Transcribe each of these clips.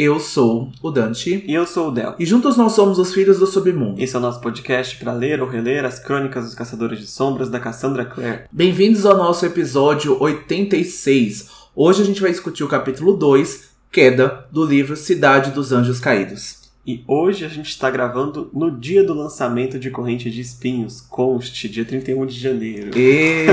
Eu sou o Dante. E eu sou o Del. E juntos nós somos os Filhos do Submundo. Esse é o nosso podcast para ler ou reler as crônicas dos Caçadores de Sombras da Cassandra Clare. Bem-vindos ao nosso episódio 86. Hoje a gente vai discutir o capítulo 2, Queda, do livro Cidade dos Anjos Caídos. E hoje a gente está gravando no dia do lançamento de Corrente de Espinhos, conste, dia 31 de janeiro. E...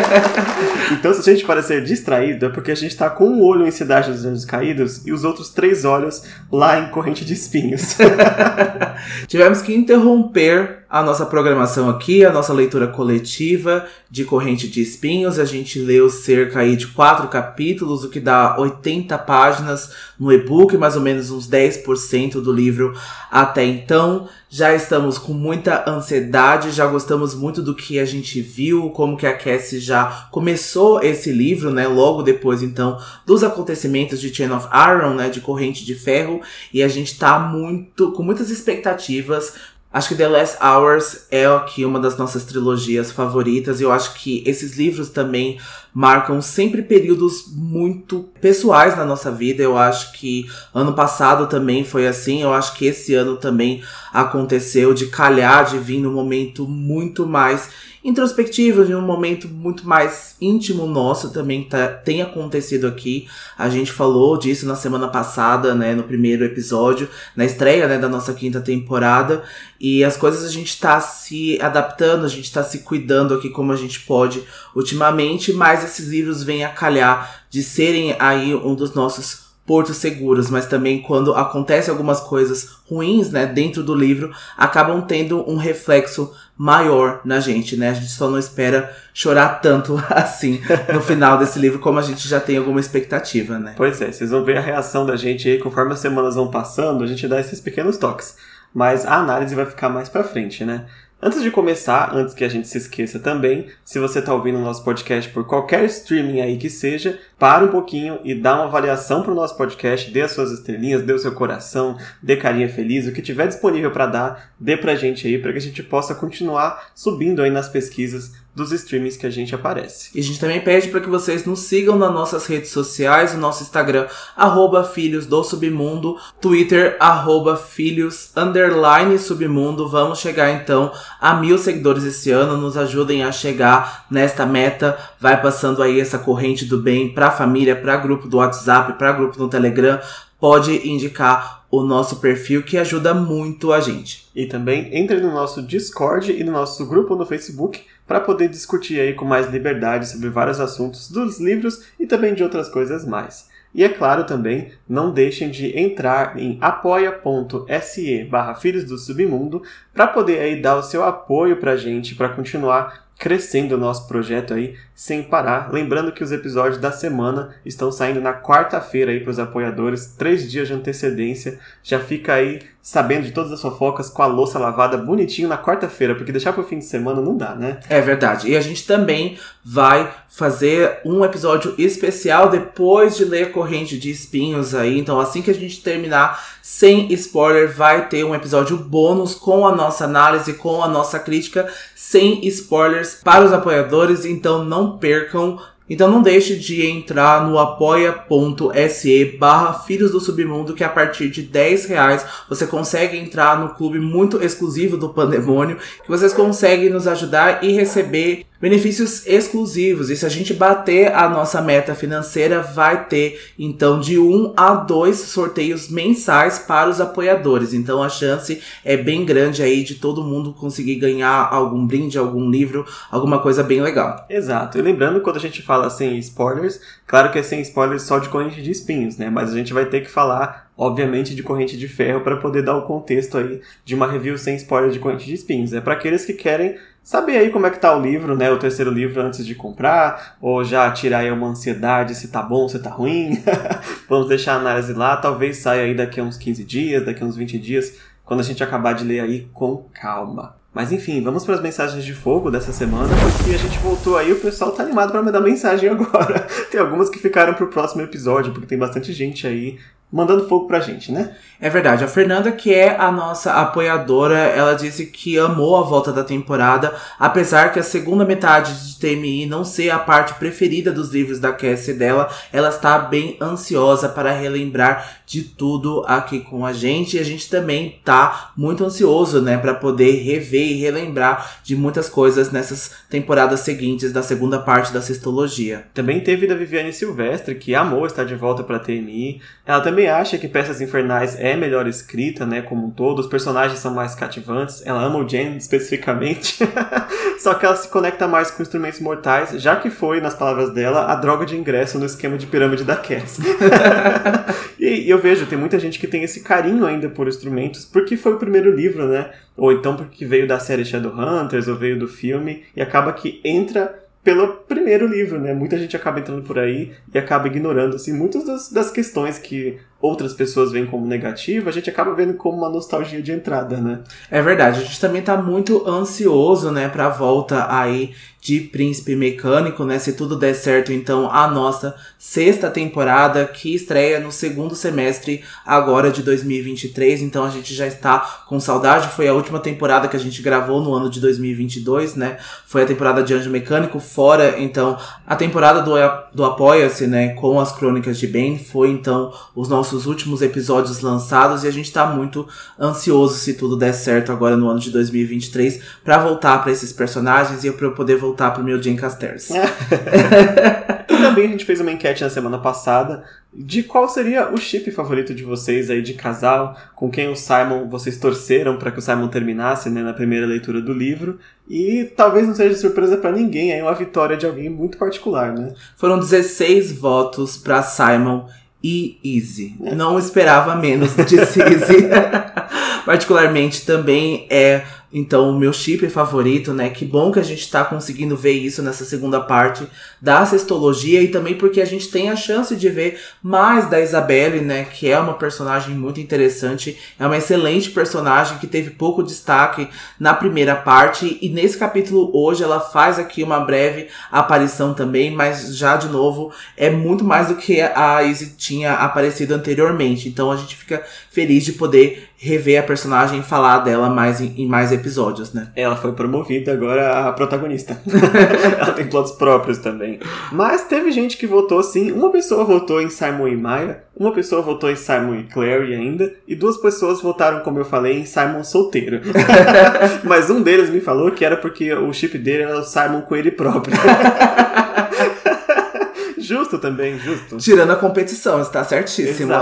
então, se a gente parecer distraído, é porque a gente está com um olho em Cidade dos Anjos Caídos e os outros três olhos lá em Corrente de Espinhos. Tivemos que interromper a nossa programação aqui, a nossa leitura coletiva de Corrente de Espinhos. A gente leu cerca aí de quatro capítulos, o que dá 80 páginas no e-book, mais ou menos uns 10% do livro até então. Já estamos com muita ansiedade, já gostamos muito do que a gente viu, como que a Cassie já começou esse livro, né? Logo depois, então, dos acontecimentos de Chain of Iron, né? De Corrente de Ferro. E a gente tá muito, com muitas expectativas Acho que The Last Hours é aqui uma das nossas trilogias favoritas e eu acho que esses livros também marcam sempre períodos muito pessoais na nossa vida. Eu acho que ano passado também foi assim, eu acho que esse ano também aconteceu de calhar de vir num momento muito mais introspectivo, de um momento muito mais íntimo nosso também que tá, tem acontecido aqui. A gente falou disso na semana passada, né, no primeiro episódio, na estreia, né, da nossa quinta temporada. E as coisas a gente tá se adaptando, a gente tá se cuidando aqui como a gente pode ultimamente, mas esses livros vêm a calhar de serem aí um dos nossos portos seguros, mas também quando acontecem algumas coisas ruins, né, dentro do livro, acabam tendo um reflexo maior na gente, né? A gente só não espera chorar tanto assim no final desse livro, como a gente já tem alguma expectativa, né? Pois é, vocês vão ver a reação da gente aí conforme as semanas vão passando, a gente dá esses pequenos toques. Mas a análise vai ficar mais pra frente, né? Antes de começar, antes que a gente se esqueça também, se você está ouvindo o nosso podcast por qualquer streaming aí que seja, para um pouquinho e dá uma avaliação para o nosso podcast, dê as suas estrelinhas, dê o seu coração, dê carinha feliz, o que tiver disponível para dar, dê pra gente aí, para que a gente possa continuar subindo aí nas pesquisas dos streamings que a gente aparece. E a gente também pede para que vocês nos sigam nas nossas redes sociais, o nosso Instagram, arroba Filhos do Submundo, Twitter, arroba Filhos, underline Submundo. Vamos chegar então a mil seguidores esse ano, nos ajudem a chegar nesta meta. Vai passando aí essa corrente do bem para a família, para grupo do WhatsApp, para grupo no Telegram. Pode indicar o nosso perfil que ajuda muito a gente. E também entre no nosso Discord e no nosso grupo no Facebook para poder discutir aí com mais liberdade sobre vários assuntos dos livros e também de outras coisas mais. E é claro também, não deixem de entrar em apoia.se barra Filhos do Submundo para poder aí dar o seu apoio para a gente, para continuar crescendo o nosso projeto aí sem parar. Lembrando que os episódios da semana estão saindo na quarta-feira aí para os apoiadores, três dias de antecedência. Já fica aí sabendo de todas as fofocas com a louça lavada bonitinho na quarta-feira, porque deixar para o fim de semana não dá, né? É verdade. E a gente também vai fazer um episódio especial depois de ler Corrente de Espinhos aí. Então, assim que a gente terminar, sem spoiler, vai ter um episódio bônus com a nossa análise, com a nossa crítica, sem spoilers para os apoiadores. Então, não percam. Então não deixe de entrar no apoia.se barra Filhos do Submundo, que a partir de 10 reais você consegue entrar no clube muito exclusivo do Pandemônio, que vocês conseguem nos ajudar e receber benefícios exclusivos. E se a gente bater a nossa meta financeira, vai ter então de um a dois sorteios mensais para os apoiadores. Então a chance é bem grande aí de todo mundo conseguir ganhar algum brinde, algum livro, alguma coisa bem legal. Exato. E lembrando, quando a gente fala sem spoilers, claro que é sem spoilers só de corrente de espinhos, né? Mas a gente vai ter que falar obviamente de corrente de ferro para poder dar o contexto aí de uma review sem spoiler de corrente de espinhos. É para aqueles que querem saber aí como é que tá o livro, né, o terceiro livro antes de comprar, ou já tirar aí uma ansiedade se tá bom, se tá ruim. Vamos deixar a análise lá, talvez saia aí daqui a uns 15 dias, daqui a uns 20 dias, quando a gente acabar de ler aí com calma. Mas enfim, vamos para as mensagens de fogo dessa semana, porque a gente voltou aí, o pessoal tá animado para mandar mensagem agora. tem algumas que ficaram pro próximo episódio, porque tem bastante gente aí mandando fogo pra gente, né? É verdade. A Fernanda, que é a nossa apoiadora, ela disse que amou a volta da temporada, apesar que a segunda metade de TMI não ser a parte preferida dos livros da Cassie dela, ela está bem ansiosa para relembrar de tudo aqui com a gente. E a gente também tá muito ansioso, né, para poder rever e relembrar de muitas coisas nessas temporadas seguintes da segunda parte da Sextologia. Também teve da Viviane Silvestre, que amou estar de volta para TMI. Ela também acha que Peças Infernais é melhor escrita, né, como um todo. Os personagens são mais cativantes. Ela ama o Jen especificamente. Só que ela se conecta mais com instrumentos mortais, já que foi, nas palavras dela, a droga de ingresso no esquema de pirâmide da Cass. e, eu vejo, tem muita gente que tem esse carinho ainda por instrumentos, porque foi o primeiro livro, né? Ou então porque veio da série Shadowhunters, ou veio do filme, e acaba que entra pelo primeiro livro, né? Muita gente acaba entrando por aí e acaba ignorando, assim, muitas das, das questões que outras pessoas veem como negativa, a gente acaba vendo como uma nostalgia de entrada, né? É verdade, a gente também tá muito ansioso, né, pra volta aí de Príncipe Mecânico, né? Se tudo der certo, então a nossa sexta temporada que estreia no segundo semestre agora de 2023. Então a gente já está com saudade. Foi a última temporada que a gente gravou no ano de 2022, né? Foi a temporada de Anjo Mecânico, fora então a temporada do, do Apoia-se, né? Com as Crônicas de Ben. Foi então os nossos últimos episódios lançados e a gente tá muito ansioso se tudo der certo agora no ano de 2023 para voltar para esses personagens e para eu poder voltar voltar pro meu Jane Casters. também a gente fez uma enquete na semana passada de qual seria o chip favorito de vocês aí de casal, com quem o Simon vocês torceram para que o Simon terminasse né, na primeira leitura do livro. E talvez não seja surpresa para ninguém, aí uma vitória de alguém muito particular, né? Foram 16 votos para Simon e Easy. É. Não esperava menos de Easy. Particularmente também é então, o meu chip favorito, né? Que bom que a gente tá conseguindo ver isso nessa segunda parte da sextologia e também porque a gente tem a chance de ver mais da Isabelle, né? Que é uma personagem muito interessante, é uma excelente personagem que teve pouco destaque na primeira parte e nesse capítulo hoje ela faz aqui uma breve aparição também, mas já de novo é muito mais do que a Izzy tinha aparecido anteriormente. Então, a gente fica feliz de poder rever a personagem e falar dela mais em, em mais episódios, né? Ela foi promovida agora a protagonista. ela tem plots próprios também. Mas teve gente que votou sim. Uma pessoa votou em Simon e Maya, uma pessoa votou em Simon e Clary ainda, e duas pessoas votaram, como eu falei, em Simon solteiro. Mas um deles me falou que era porque o chip dele era o Simon com ele próprio. justo também, justo. Tirando a competição, está certíssimo.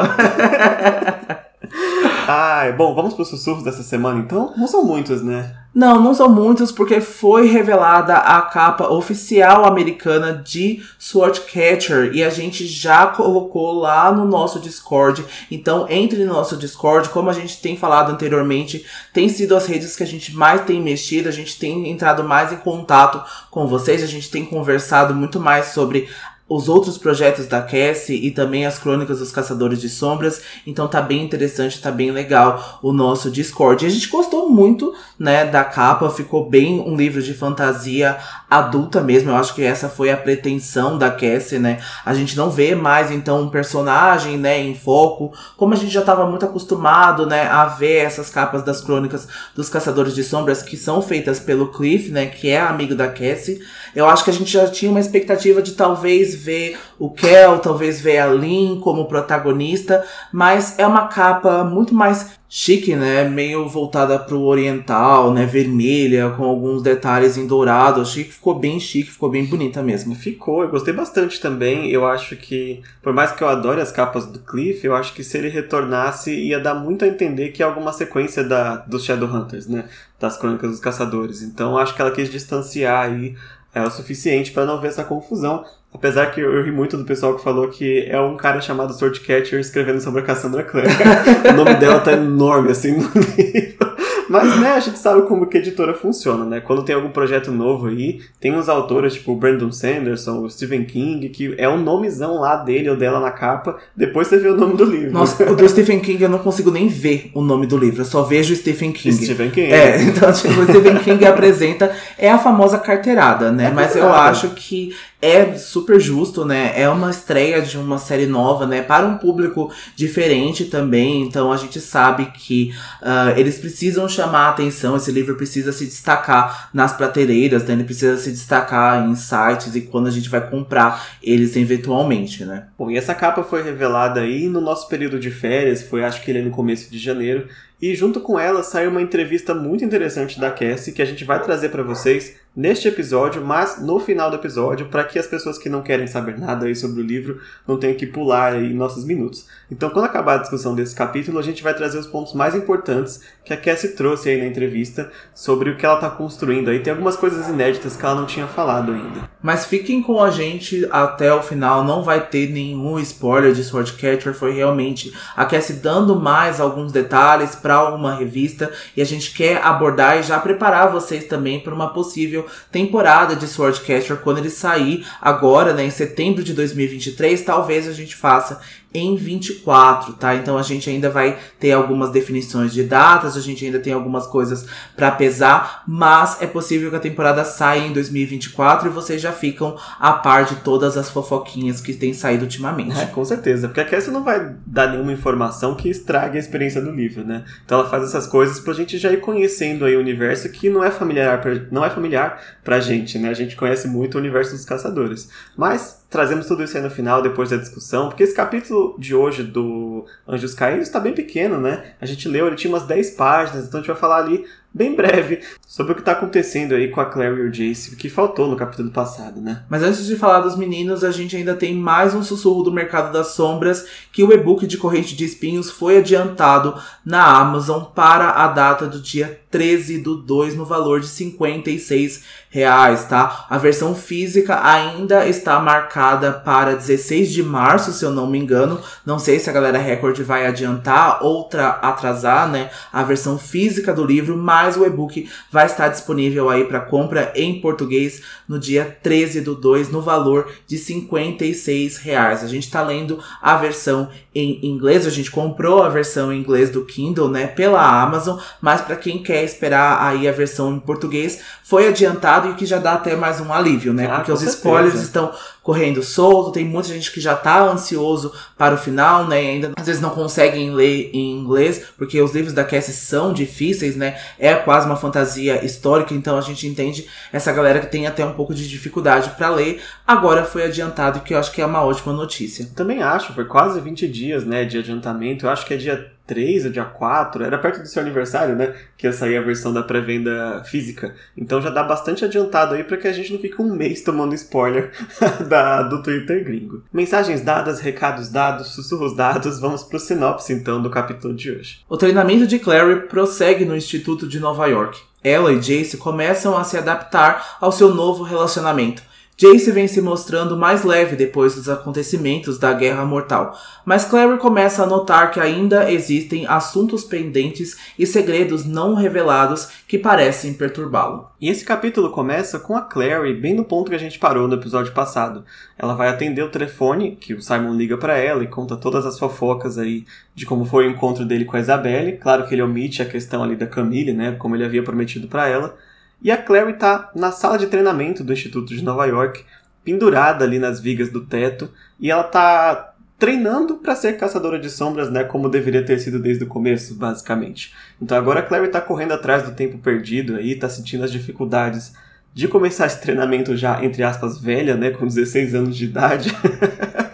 Ai, bom, vamos para os sussurros dessa semana então? Não são muitos, né? Não, não são muitos, porque foi revelada a capa oficial americana de Swordcatcher e a gente já colocou lá no nosso Discord. Então, entre no nosso Discord, como a gente tem falado anteriormente, tem sido as redes que a gente mais tem mexido, a gente tem entrado mais em contato com vocês, a gente tem conversado muito mais sobre os outros projetos da Cassie e também as crônicas dos Caçadores de Sombras. Então tá bem interessante, tá bem legal o nosso Discord. E a gente gostou muito, né, da capa, ficou bem um livro de fantasia adulta mesmo. Eu acho que essa foi a pretensão da Cassie, né? A gente não vê mais então um personagem, né, em foco, como a gente já estava muito acostumado, né, a ver essas capas das crônicas dos Caçadores de Sombras que são feitas pelo Cliff, né, que é amigo da Cassie. Eu acho que a gente já tinha uma expectativa de talvez ver o Kel, talvez ver a Lynn como protagonista, mas é uma capa muito mais chique, né? Meio voltada pro oriental, né? Vermelha, com alguns detalhes em dourado. Achei que ficou bem chique, ficou bem bonita mesmo. Ficou, eu gostei bastante também. Eu acho que, por mais que eu adore as capas do Cliff, eu acho que se ele retornasse ia dar muito a entender que é alguma sequência da, dos Shadowhunters, né? Das Crônicas dos Caçadores. Então acho que ela quis distanciar aí é o suficiente para não ver essa confusão. Apesar que eu, ri muito do pessoal que falou que é um cara chamado Swordcatcher escrevendo sobre a Cassandra Clare. o nome dela tá enorme assim no livro. Mas, né, a gente sabe como que a editora funciona, né? Quando tem algum projeto novo aí, tem uns autores, tipo o Brandon Sanderson, o Stephen King, que é um nomezão lá dele ou dela na capa, depois você vê o nome do livro. Nossa, o do Stephen King eu não consigo nem ver o nome do livro, eu só vejo Stephen King. Stephen King. É, então, tipo, o Stephen King apresenta, é a famosa carteirada, né? É Mas eu acho que é super justo, né? É uma estreia de uma série nova, né? Para um público diferente também. Então a gente sabe que ah, eles precisam chamar a atenção. Esse livro precisa se destacar nas prateleiras, né? Ele precisa se destacar em sites e quando a gente vai comprar eles eventualmente, né? Bom, e essa capa foi revelada aí no nosso período de férias, foi acho que ele é no começo de janeiro, e junto com ela saiu uma entrevista muito interessante da Cassie que a gente vai trazer para vocês neste episódio, mas no final do episódio, para que as pessoas que não querem saber nada aí sobre o livro não tenham que pular aí nossos minutos. Então, quando acabar a discussão desse capítulo, a gente vai trazer os pontos mais importantes que a Cassie trouxe aí na entrevista sobre o que ela está construindo aí. Tem algumas coisas inéditas que ela não tinha falado ainda. Mas fiquem com a gente até o final, não vai ter nenhum spoiler de Swordcatcher, foi realmente a Cassie dando mais alguns detalhes para uma revista e a gente quer abordar e já preparar vocês também para uma possível temporada de Swordcatcher quando ele sair agora, né, em setembro de 2023, talvez a gente faça em 24, tá? Então a gente ainda vai ter algumas definições de datas, a gente ainda tem algumas coisas para pesar, mas é possível que a temporada saia em 2024 e vocês já ficam a par de todas as fofoquinhas que têm saído ultimamente. É, com certeza, porque a Cassie não vai dar nenhuma informação que estrague a experiência do livro, né? Então ela faz essas coisas pra gente já ir conhecendo aí o universo que não é familiar, pra, não é familiar pra gente, né? A gente conhece muito o universo dos caçadores. Mas trazemos tudo isso aí no final, depois da discussão, porque esse capítulo de hoje do Anjos Caídos está bem pequeno, né? A gente leu, ele tinha umas 10 páginas, então a gente vai falar ali bem breve sobre o que está acontecendo aí com a Claire e o Jace, que faltou no capítulo passado, né? Mas antes de falar dos meninos, a gente ainda tem mais um sussurro do mercado das sombras, que o e-book de Corrente de Espinhos foi adiantado na Amazon para a data do dia 13 do 2 no valor de 56 reais, tá? A versão física ainda está marcada para 16 de março, se eu não me engano. Não sei se a galera Record vai adiantar ou tra- atrasar, né, a versão física do livro, mas o e-book vai estar disponível aí para compra em português no dia 13 do 2 no valor de 56 reais. A gente tá lendo a versão em inglês, a gente comprou a versão em inglês do Kindle, né, pela Amazon, mas para quem quer esperar aí a versão em português, foi adiantado e que já dá até mais um alívio, né? Ah, Porque os certeza. spoilers estão correndo solto, tem muita gente que já tá ansioso para o final, né? E ainda às vezes não conseguem ler em inglês, porque os livros da Cassie são difíceis, né? É quase uma fantasia histórica, então a gente entende essa galera que tem até um pouco de dificuldade para ler. Agora foi adiantado, que eu acho que é uma ótima notícia. Também acho, foi quase 20 dias, né, de adiantamento. Eu acho que é dia 3 ou dia 4, era perto do seu aniversário, né, que ia sair a versão da pré-venda física. Então já dá bastante adiantado aí para que a gente não fique um mês tomando spoiler da, do Twitter gringo. Mensagens dadas, recados dados, sussurros dados, vamos pro sinopse então do capítulo de hoje. O treinamento de Clary prossegue no Instituto de Nova York. Ela e Jace começam a se adaptar ao seu novo relacionamento. Jace vem se mostrando mais leve depois dos acontecimentos da Guerra Mortal, mas Clary começa a notar que ainda existem assuntos pendentes e segredos não revelados que parecem perturbá-lo. E esse capítulo começa com a Clary bem no ponto que a gente parou no episódio passado. Ela vai atender o telefone, que o Simon liga pra ela e conta todas as fofocas aí de como foi o encontro dele com a Isabelle. Claro que ele omite a questão ali da Camille, né, como ele havia prometido pra ela. E a Clary tá na sala de treinamento do Instituto de Nova York, pendurada ali nas vigas do teto, e ela tá treinando para ser caçadora de sombras, né, como deveria ter sido desde o começo, basicamente. Então agora a Clary tá correndo atrás do tempo perdido aí, tá sentindo as dificuldades de começar esse treinamento já, entre aspas, velha, né, com 16 anos de idade.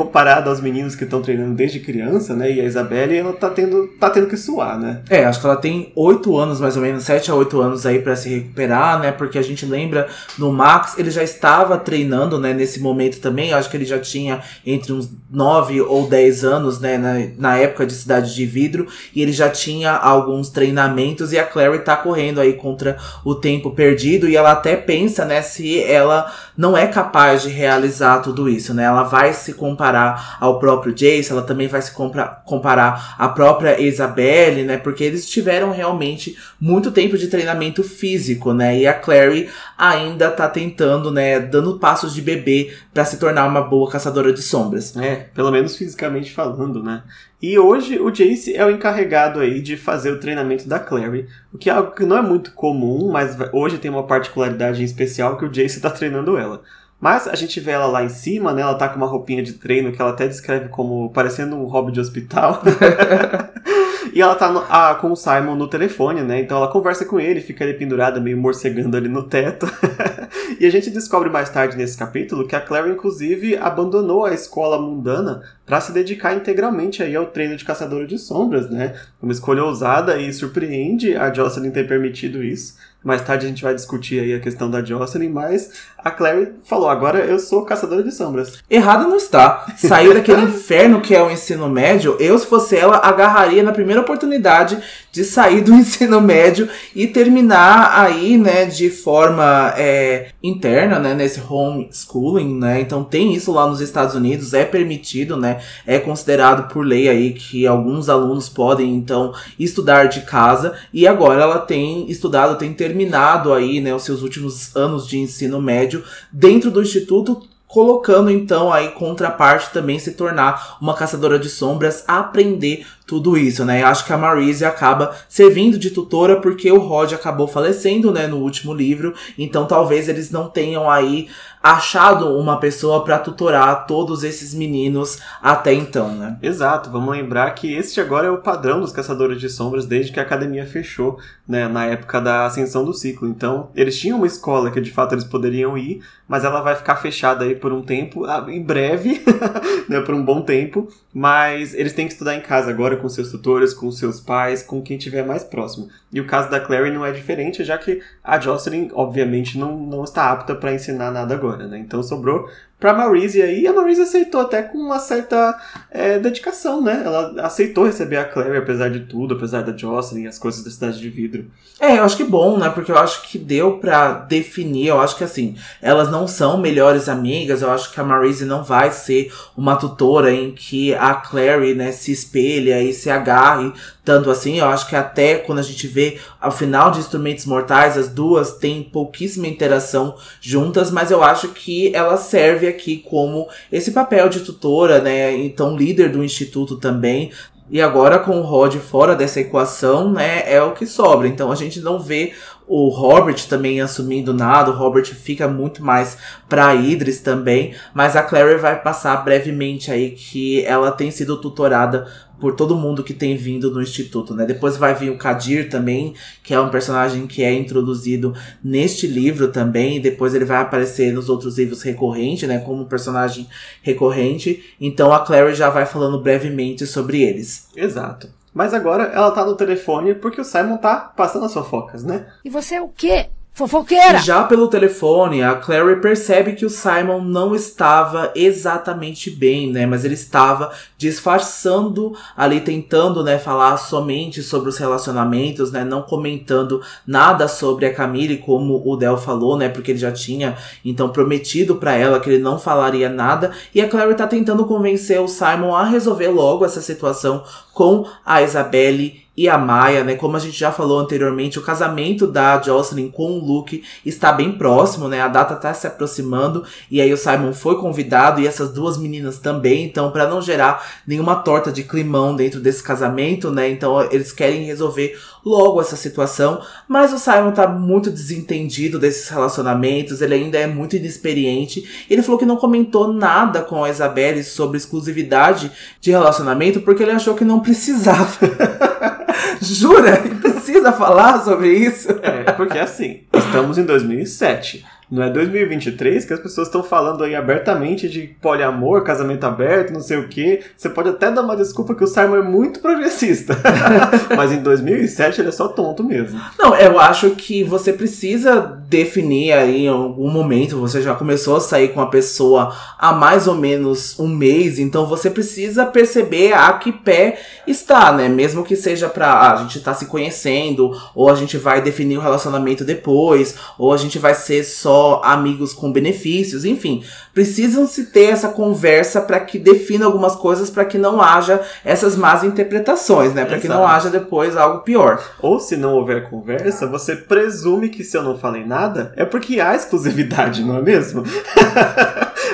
Comparado aos meninos que estão treinando desde criança, né? E a Isabelle, ela tá tendo, tá tendo que suar, né? É, acho que ela tem 8 anos, mais ou menos, 7 a 8 anos aí pra se recuperar, né? Porque a gente lembra no Max, ele já estava treinando, né, nesse momento também. Acho que ele já tinha entre uns 9 ou 10 anos, né, na, na época de Cidade de Vidro, e ele já tinha alguns treinamentos e a Clary tá correndo aí contra o tempo perdido e ela até pensa, né, se ela não é capaz de realizar tudo isso, né? Ela vai se comparar comparar ao próprio Jace, ela também vai se comparar à própria Isabelle, né? Porque eles tiveram realmente muito tempo de treinamento físico, né? E a Clary ainda tá tentando, né, dando passos de bebê para se tornar uma boa caçadora de sombras. É, pelo menos fisicamente falando, né? E hoje o Jace é o encarregado aí de fazer o treinamento da Clary, o que é algo que não é muito comum, mas hoje tem uma particularidade em especial que o Jace está treinando ela. Mas a gente vê ela lá em cima, né? Ela tá com uma roupinha de treino que ela até descreve como parecendo um hobby de hospital. e ela tá no, a, com o Simon no telefone, né? Então ela conversa com ele, fica ali pendurada, meio morcegando ali no teto. e a gente descobre mais tarde nesse capítulo que a Claire, inclusive, abandonou a escola mundana para se dedicar integralmente aí ao treino de caçadora de sombras, né? Uma escolha ousada e surpreende a Jocelyn ter permitido isso. Mais tarde a gente vai discutir aí a questão da Jocelyn, mas a Clary falou: agora eu sou caçadora de sombras. Errada não está. Saiu daquele inferno que é o ensino médio. Eu, se fosse ela, agarraria na primeira oportunidade de sair do ensino médio e terminar aí, né, de forma é, interna, né, nesse homeschooling, né? Então tem isso lá nos Estados Unidos, é permitido, né? É considerado por lei aí que alguns alunos podem, então, estudar de casa. E agora ela tem estudado, tem terminado aí, né, os seus últimos anos de ensino médio dentro do instituto colocando então aí contraparte também se tornar uma caçadora de sombras, aprender tudo isso, né? Eu acho que a Marise acaba servindo de tutora porque o Rod acabou falecendo, né, no último livro, então talvez eles não tenham aí achado uma pessoa para tutorar todos esses meninos até então, né? Exato, vamos lembrar que este agora é o padrão dos caçadores de sombras desde que a academia fechou, né, na época da ascensão do ciclo. Então, eles tinham uma escola que de fato eles poderiam ir, mas ela vai ficar fechada aí por um tempo, ah, em breve, né, por um bom tempo, mas eles têm que estudar em casa agora com seus tutores, com seus pais, com quem tiver mais próximo. E o caso da Clary não é diferente, já que a Jocelyn, obviamente, não, não está apta para ensinar nada agora, né? Então sobrou pra Maurice e a Maurice aceitou até com uma certa é, dedicação, né? Ela aceitou receber a Clary, apesar de tudo, apesar da Jocelyn, as coisas da Cidade de Vidro. É, eu acho que bom, né? Porque eu acho que deu pra definir, eu acho que assim, elas não são melhores amigas, eu acho que a Maurice não vai ser uma tutora em que a Clary, né, se espelha e se agarre tanto assim. Eu acho que até quando a gente vê ao final de Instrumentos Mortais, as duas têm pouquíssima interação juntas, mas eu acho que ela serve aqui como esse papel de tutora, né? Então, líder do instituto também. E agora com o Rod fora dessa equação, né, é o que sobra. Então a gente não vê o Robert também assumindo nada, o Robert fica muito mais pra Idris também, mas a Clary vai passar brevemente aí que ela tem sido tutorada por todo mundo que tem vindo no instituto, né? Depois vai vir o Kadir também, que é um personagem que é introduzido neste livro também, depois ele vai aparecer nos outros livros recorrente, né, como personagem recorrente. Então a Clary já vai falando brevemente sobre eles. Exato. Mas agora ela tá no telefone porque o Simon tá passando as fofocas, né? E você é o quê? Fofoqueira! Já pelo telefone, a Clary percebe que o Simon não estava exatamente bem, né? Mas ele estava disfarçando ali, tentando, né, falar somente sobre os relacionamentos, né? Não comentando nada sobre a Camille, como o Del falou, né? Porque ele já tinha, então, prometido para ela que ele não falaria nada. E a Clary tá tentando convencer o Simon a resolver logo essa situação com a Isabelle e a Maia, né? Como a gente já falou anteriormente, o casamento da Jocelyn com o Luke está bem próximo, né? A data está se aproximando e aí o Simon foi convidado e essas duas meninas também, então para não gerar nenhuma torta de climão dentro desse casamento, né? Então eles querem resolver logo essa situação, mas o Simon tá muito desentendido desses relacionamentos, ele ainda é muito inexperiente. Ele falou que não comentou nada com a Isabelle sobre exclusividade de relacionamento porque ele achou que não precisava. Jura? Precisa falar sobre isso? É, porque assim, estamos em 2007. Não é 2023 que as pessoas estão falando aí abertamente de poliamor, casamento aberto, não sei o que. Você pode até dar uma desculpa que o Simon é muito progressista. Mas em 2007 ele é só tonto mesmo. Não, eu acho que você precisa definir aí em algum momento. Você já começou a sair com a pessoa há mais ou menos um mês, então você precisa perceber a que pé está, né? Mesmo que seja pra ah, a gente tá se conhecendo, ou a gente vai definir o relacionamento depois, ou a gente vai ser só só amigos com benefícios, enfim. Precisam se ter essa conversa para que defina algumas coisas para que não haja essas más interpretações, né? Para que não haja depois algo pior. Ou se não houver conversa, você presume que se eu não falei nada, é porque há exclusividade, não é mesmo?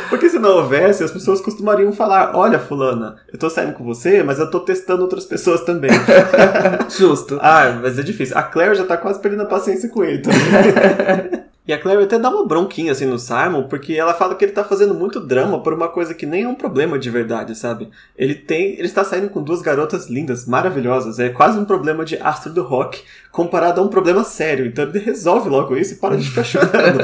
Porque se não houvesse, as pessoas costumariam falar: Olha, Fulana, eu tô saindo com você, mas eu tô testando outras pessoas também. Justo. Ah, mas é difícil. A Claire já tá quase perdendo a paciência com ele também. E a Claire até dá uma bronquinha assim no Simon, porque ela fala que ele tá fazendo muito drama por uma coisa que nem é um problema de verdade, sabe? Ele tem. Ele está saindo com duas garotas lindas, maravilhosas. É quase um problema de astro do rock comparado a um problema sério. Então ele resolve logo isso e para de ficar chorando.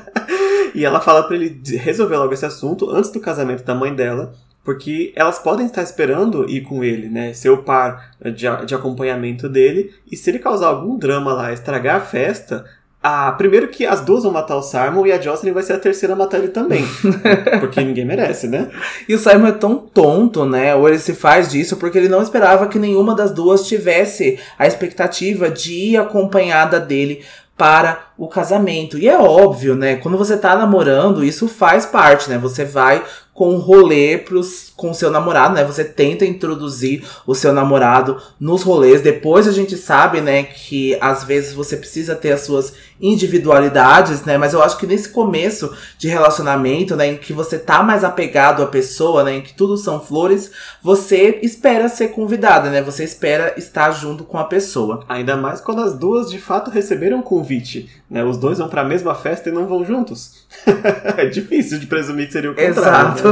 e ela fala para ele resolver logo esse assunto antes do casamento da mãe dela, porque elas podem estar esperando ir com ele, né? Ser o par de, de acompanhamento dele, e se ele causar algum drama lá, estragar a festa, ah, primeiro que as duas vão matar o Simon e a Jocelyn vai ser a terceira a matar ele também. porque ninguém merece, né? E o Simon é tão tonto, né? Ou ele se faz disso porque ele não esperava que nenhuma das duas tivesse a expectativa de ir acompanhada dele para o casamento. E é óbvio, né? Quando você tá namorando, isso faz parte, né? Você vai com um rolê pros, com o seu namorado, né? Você tenta introduzir o seu namorado nos rolês. Depois a gente sabe, né, que às vezes você precisa ter as suas individualidades, né? Mas eu acho que nesse começo de relacionamento, né, em que você tá mais apegado à pessoa, né, em que tudo são flores, você espera ser convidada, né? Você espera estar junto com a pessoa. Ainda mais quando as duas de fato receberam um convite, né? Os dois vão para a mesma festa e não vão juntos. é difícil de presumir que seria o contrário. Exato.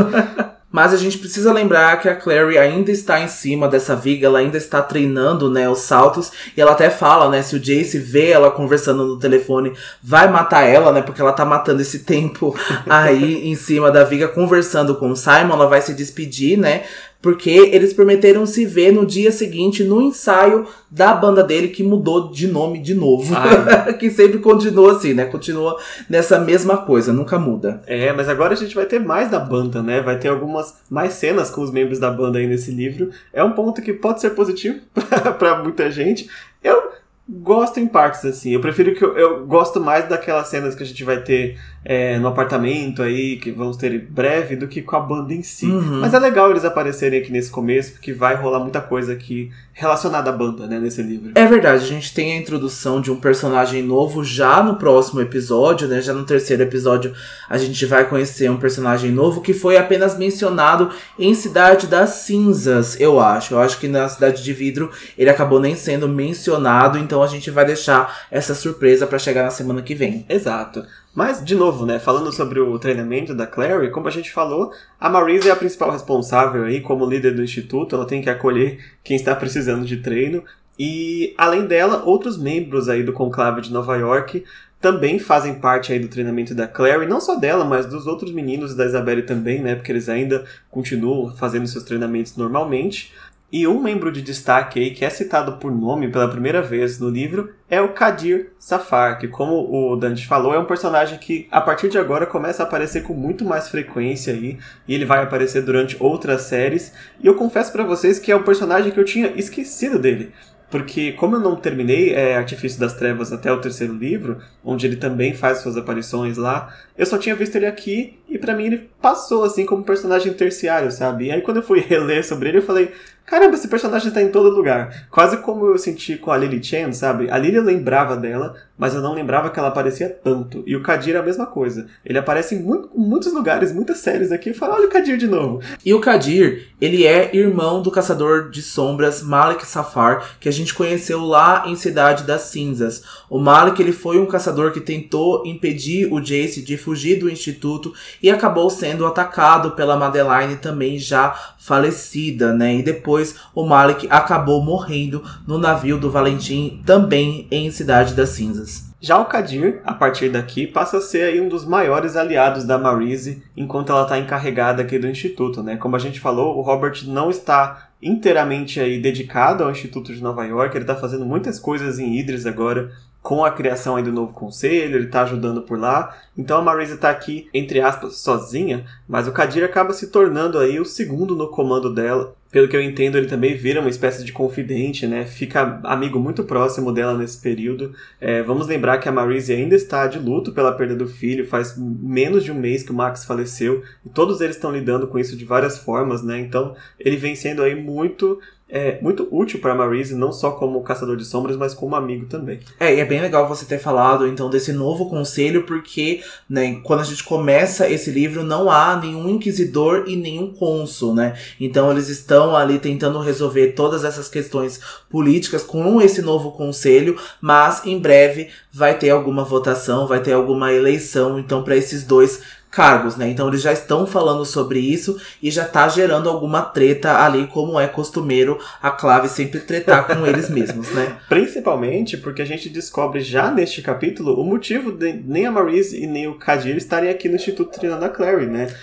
Mas a gente precisa lembrar que a Clary ainda está em cima dessa viga, ela ainda está treinando, né, os saltos. E ela até fala, né, se o Jace vê ela conversando no telefone, vai matar ela, né, porque ela tá matando esse tempo aí em cima da viga, conversando com o Simon. Ela vai se despedir, né, porque eles prometeram se ver no dia seguinte no ensaio da banda dele, que mudou de nome de novo. que sempre continua assim, né? Continua nessa mesma coisa, nunca muda. É, mas agora a gente vai ter mais da banda, né? Vai ter algumas mais cenas com os membros da banda aí nesse livro. É um ponto que pode ser positivo para muita gente. Eu gosto em partes, assim. Eu prefiro que eu, eu, gosto mais daquelas cenas que a gente vai ter é, no apartamento aí, que vamos ter breve, do que com a banda em si. Uhum. Mas é legal eles aparecerem aqui nesse começo, porque vai rolar muita coisa aqui relacionada à banda, né, nesse livro. É verdade, a gente tem a introdução de um personagem novo já no próximo episódio, né? Já no terceiro episódio a gente vai conhecer um personagem novo que foi apenas mencionado em Cidade das Cinzas, eu acho. Eu acho que na Cidade de Vidro ele acabou nem sendo mencionado, então a gente vai deixar essa surpresa para chegar na semana que vem. Exato. Mas, de novo, né, falando sobre o treinamento da Clary, como a gente falou, a Marisa é a principal responsável aí, como líder do instituto, ela tem que acolher quem está precisando de treino. E, além dela, outros membros aí do conclave de Nova York também fazem parte aí do treinamento da Clary, não só dela, mas dos outros meninos da Isabelle também, né, porque eles ainda continuam fazendo seus treinamentos normalmente. E um membro de destaque aí que é citado por nome pela primeira vez no livro é o Kadir Safar, que como o Dante falou, é um personagem que a partir de agora começa a aparecer com muito mais frequência aí, e ele vai aparecer durante outras séries. E eu confesso para vocês que é um personagem que eu tinha esquecido dele. Porque, como eu não terminei é, Artifício das Trevas até o terceiro livro, onde ele também faz suas aparições lá, eu só tinha visto ele aqui e para mim ele passou assim como personagem terciário, sabe? E aí quando eu fui reler sobre ele, eu falei: caramba, esse personagem tá em todo lugar. Quase como eu senti com a Lily Chen, sabe? A Lily eu lembrava dela, mas eu não lembrava que ela aparecia tanto. E o Kadir é a mesma coisa. Ele aparece em muito, muitos lugares, muitas séries aqui, e fala, olha o Kadir de novo. E o Kadir, ele é irmão do caçador de sombras Malik Safar, que a gente conheceu lá em Cidade das Cinzas. O Malik, ele foi um caçador que tentou impedir o Jace de fugir do instituto e acabou sendo atacado pela Madeline também já falecida, né? E depois o Malik acabou morrendo no navio do Valentim, também em Cidade das Cinzas. Já o Kadir, a partir daqui, passa a ser aí um dos maiores aliados da Marise enquanto ela está encarregada aqui do Instituto, né? Como a gente falou, o Robert não está inteiramente aí dedicado ao Instituto de Nova York, ele está fazendo muitas coisas em Idris agora, com a criação aí do novo conselho, ele está ajudando por lá. Então a Marisa está aqui, entre aspas, sozinha, mas o Kadir acaba se tornando aí o segundo no comando dela. Pelo que eu entendo, ele também vira uma espécie de confidente, né? Fica amigo muito próximo dela nesse período. É, vamos lembrar que a Marise ainda está de luto pela perda do filho, faz menos de um mês que o Max faleceu, e todos eles estão lidando com isso de várias formas, né? Então, ele vem sendo aí muito é muito útil para Marise, não só como caçador de sombras, mas como amigo também. É, e é bem legal você ter falado então desse novo conselho, porque né, quando a gente começa esse livro, não há nenhum inquisidor e nenhum cônsul, né? Então eles estão ali tentando resolver todas essas questões políticas com esse novo conselho, mas em breve vai ter alguma votação, vai ter alguma eleição, então para esses dois cargos, né? Então eles já estão falando sobre isso e já tá gerando alguma treta ali, como é costumeiro a Clave sempre tretar com eles mesmos, né? Principalmente porque a gente descobre já neste capítulo o motivo de nem a Marise e nem o Kadir estarem aqui no Instituto treinando a Clary, né?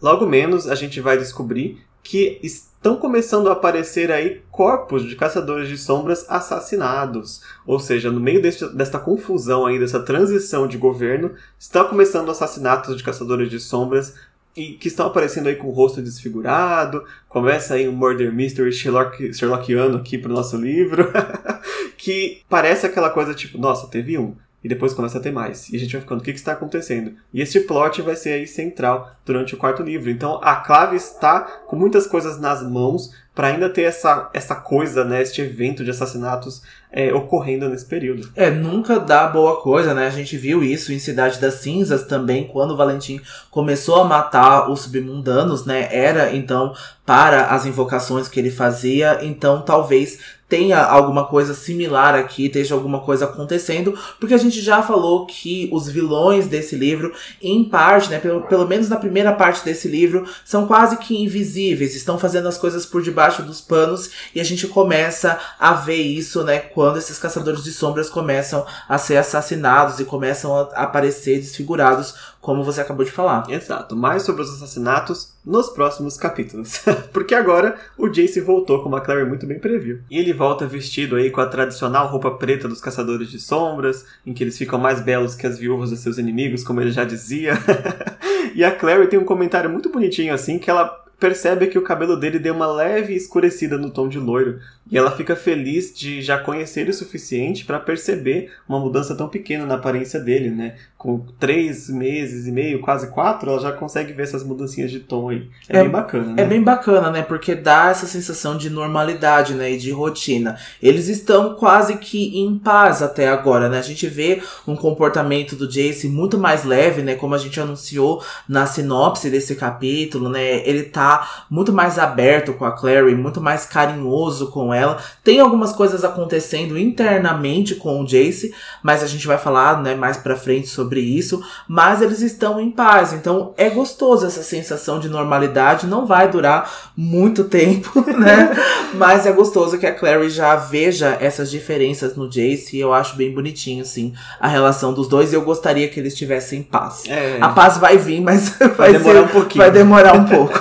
Logo menos a gente vai descobrir que estão começando a aparecer aí corpos de caçadores de sombras assassinados. Ou seja, no meio deste, desta confusão aí, dessa transição de governo, estão começando assassinatos de caçadores de sombras e que estão aparecendo aí com o rosto desfigurado. Começa aí um murder mystery Sherlock, Sherlockiano aqui pro nosso livro, que parece aquela coisa tipo, nossa, teve um e depois começa a ter mais. E a gente vai ficando, o que, que está acontecendo? E esse plot vai ser aí central durante o quarto livro. Então a Clave está com muitas coisas nas mãos para ainda ter essa, essa coisa, né, este evento de assassinatos é, ocorrendo nesse período. É, nunca dá boa coisa, né? A gente viu isso em Cidade das Cinzas também, quando o Valentim começou a matar os submundanos, né? Era então para as invocações que ele fazia, então talvez tenha alguma coisa similar aqui, esteja alguma coisa acontecendo, porque a gente já falou que os vilões desse livro, em parte, né, pelo, pelo menos na primeira parte desse livro, são quase que invisíveis, estão fazendo as coisas por debaixo dos panos e a gente começa a ver isso, né, quando esses caçadores de sombras começam a ser assassinados e começam a aparecer desfigurados como você acabou de falar. Exato. Mais sobre os assassinatos nos próximos capítulos. Porque agora o Jace voltou, como a Clary muito bem previu. E ele volta vestido aí com a tradicional roupa preta dos caçadores de sombras, em que eles ficam mais belos que as viúvas dos seus inimigos, como ele já dizia. e a Clary tem um comentário muito bonitinho assim, que ela percebe que o cabelo dele deu uma leve escurecida no tom de loiro, e ela fica feliz de já conhecer o suficiente para perceber uma mudança tão pequena na aparência dele, né? Com três meses e meio, quase quatro, ela já consegue ver essas mudancinhas de tom aí. É, é bem bacana, né? É bem bacana, né? Porque dá essa sensação de normalidade, né? E de rotina. Eles estão quase que em paz até agora, né? A gente vê um comportamento do Jace muito mais leve, né? Como a gente anunciou na sinopse desse capítulo, né? Ele tá muito mais aberto com a Clary, muito mais carinhoso com ela ela. Tem algumas coisas acontecendo internamente com o Jace, mas a gente vai falar, né, mais pra frente sobre isso. Mas eles estão em paz, então é gostoso essa sensação de normalidade. Não vai durar muito tempo, né? mas é gostoso que a Clary já veja essas diferenças no Jace e eu acho bem bonitinho, assim, a relação dos dois. E eu gostaria que eles tivessem paz. É. A paz vai vir, mas vai, vai demorar ser, um pouquinho. Vai demorar um pouco.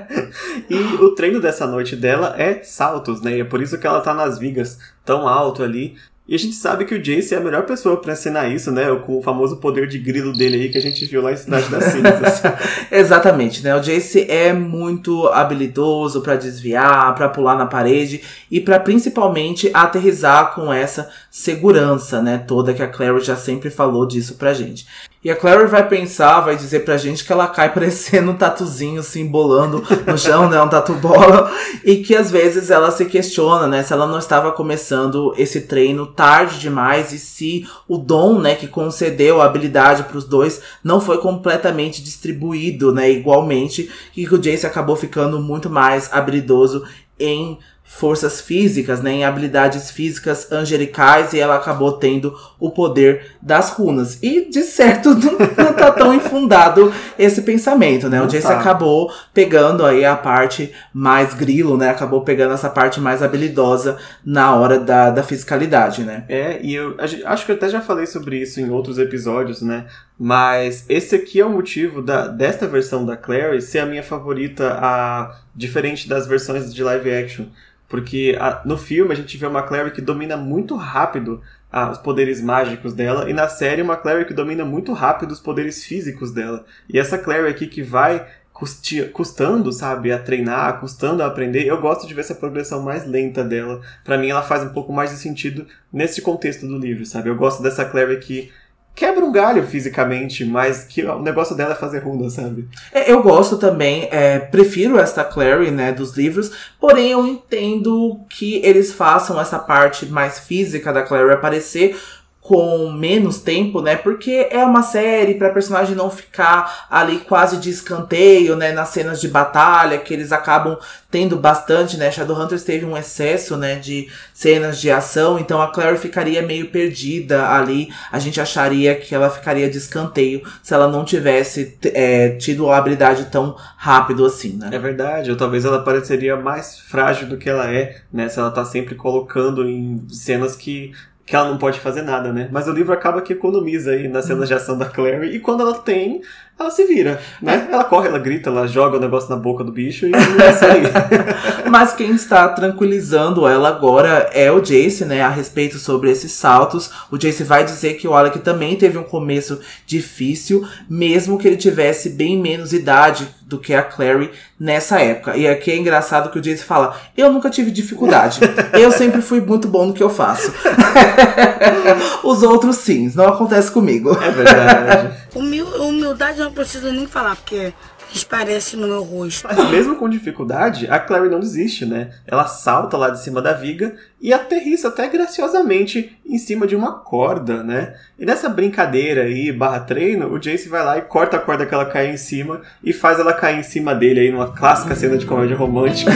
e o treino dessa noite dela é saltos, né? é por isso que ela tá nas vigas tão alto ali. E a gente sabe que o Jace é a melhor pessoa para ensinar isso, né? Com o famoso poder de grilo dele aí que a gente viu lá em Cidade das Cinzas. Exatamente, né? O Jace é muito habilidoso para desviar, para pular na parede e para principalmente aterrizar com essa segurança, né? Toda que a Clary já sempre falou disso pra gente. E a Clary vai pensar, vai dizer pra gente que ela cai parecendo um tatuzinho se embolando no chão, né? Um tatu bola. E que às vezes ela se questiona, né? Se ela não estava começando esse treino tarde demais e se o dom, né, que concedeu a habilidade para os dois não foi completamente distribuído, né? Igualmente. E que o Jace acabou ficando muito mais habilidoso em forças físicas, né, em habilidades físicas angelicais e ela acabou tendo o poder das runas. E de certo não, não tá tão infundado esse pensamento, né? Não o Jace tá. acabou pegando aí a parte mais grilo, né? Acabou pegando essa parte mais habilidosa na hora da, da fiscalidade, né? É, e eu acho que eu até já falei sobre isso em outros episódios, né? Mas esse aqui é o motivo da, desta versão da Clary ser a minha favorita, a, diferente das versões de live action. Porque a, no filme a gente vê uma Clary que domina muito rápido os poderes mágicos dela, e na série uma Clary que domina muito rápido os poderes físicos dela. E essa Clary aqui que vai custando, sabe, a treinar, custando a aprender, eu gosto de ver essa progressão mais lenta dela. Pra mim, ela faz um pouco mais de sentido nesse contexto do livro, sabe? Eu gosto dessa Clary que quebra um galho fisicamente, mas que o negócio dela é fazer runa, sabe? É, Eu gosto também, é, prefiro esta Clary, né, dos livros, porém eu entendo que eles façam essa parte mais física da Clary aparecer com menos tempo, né? Porque é uma série para personagem não ficar ali quase de escanteio, né? Nas cenas de batalha que eles acabam tendo bastante, né? Shadowhunters teve um excesso, né? De cenas de ação, então a Clary ficaria meio perdida ali. A gente acharia que ela ficaria de escanteio se ela não tivesse é, tido a habilidade tão rápido assim, né? É verdade, ou talvez ela pareceria mais frágil do que ela é, né? Se ela tá sempre colocando em cenas que, que ela não pode fazer nada, né? Mas o livro acaba que economiza aí nas cenas de ação da Clary, e quando ela tem, ela se vira, né? Ela corre, ela grita, ela joga o negócio na boca do bicho e é isso aí. Mas quem está tranquilizando ela agora é o Jace, né? A respeito sobre esses saltos. O Jace vai dizer que o Alec também teve um começo difícil, mesmo que ele tivesse bem menos idade do que a Clary nessa época. E aqui é engraçado que o Jace fala: Eu nunca tive dificuldade. Eu sempre fui muito bom no que eu faço. Os outros sim, não acontece comigo. É verdade. Humil- humildade eu não preciso nem falar, porque esparece no meu rosto. Mas mesmo com dificuldade, a Clary não desiste, né? Ela salta lá de cima da viga e aterrissa até graciosamente em cima de uma corda, né? E nessa brincadeira aí, barra treino, o Jace vai lá e corta a corda que ela cai em cima e faz ela cair em cima dele aí numa clássica cena de comédia romântica.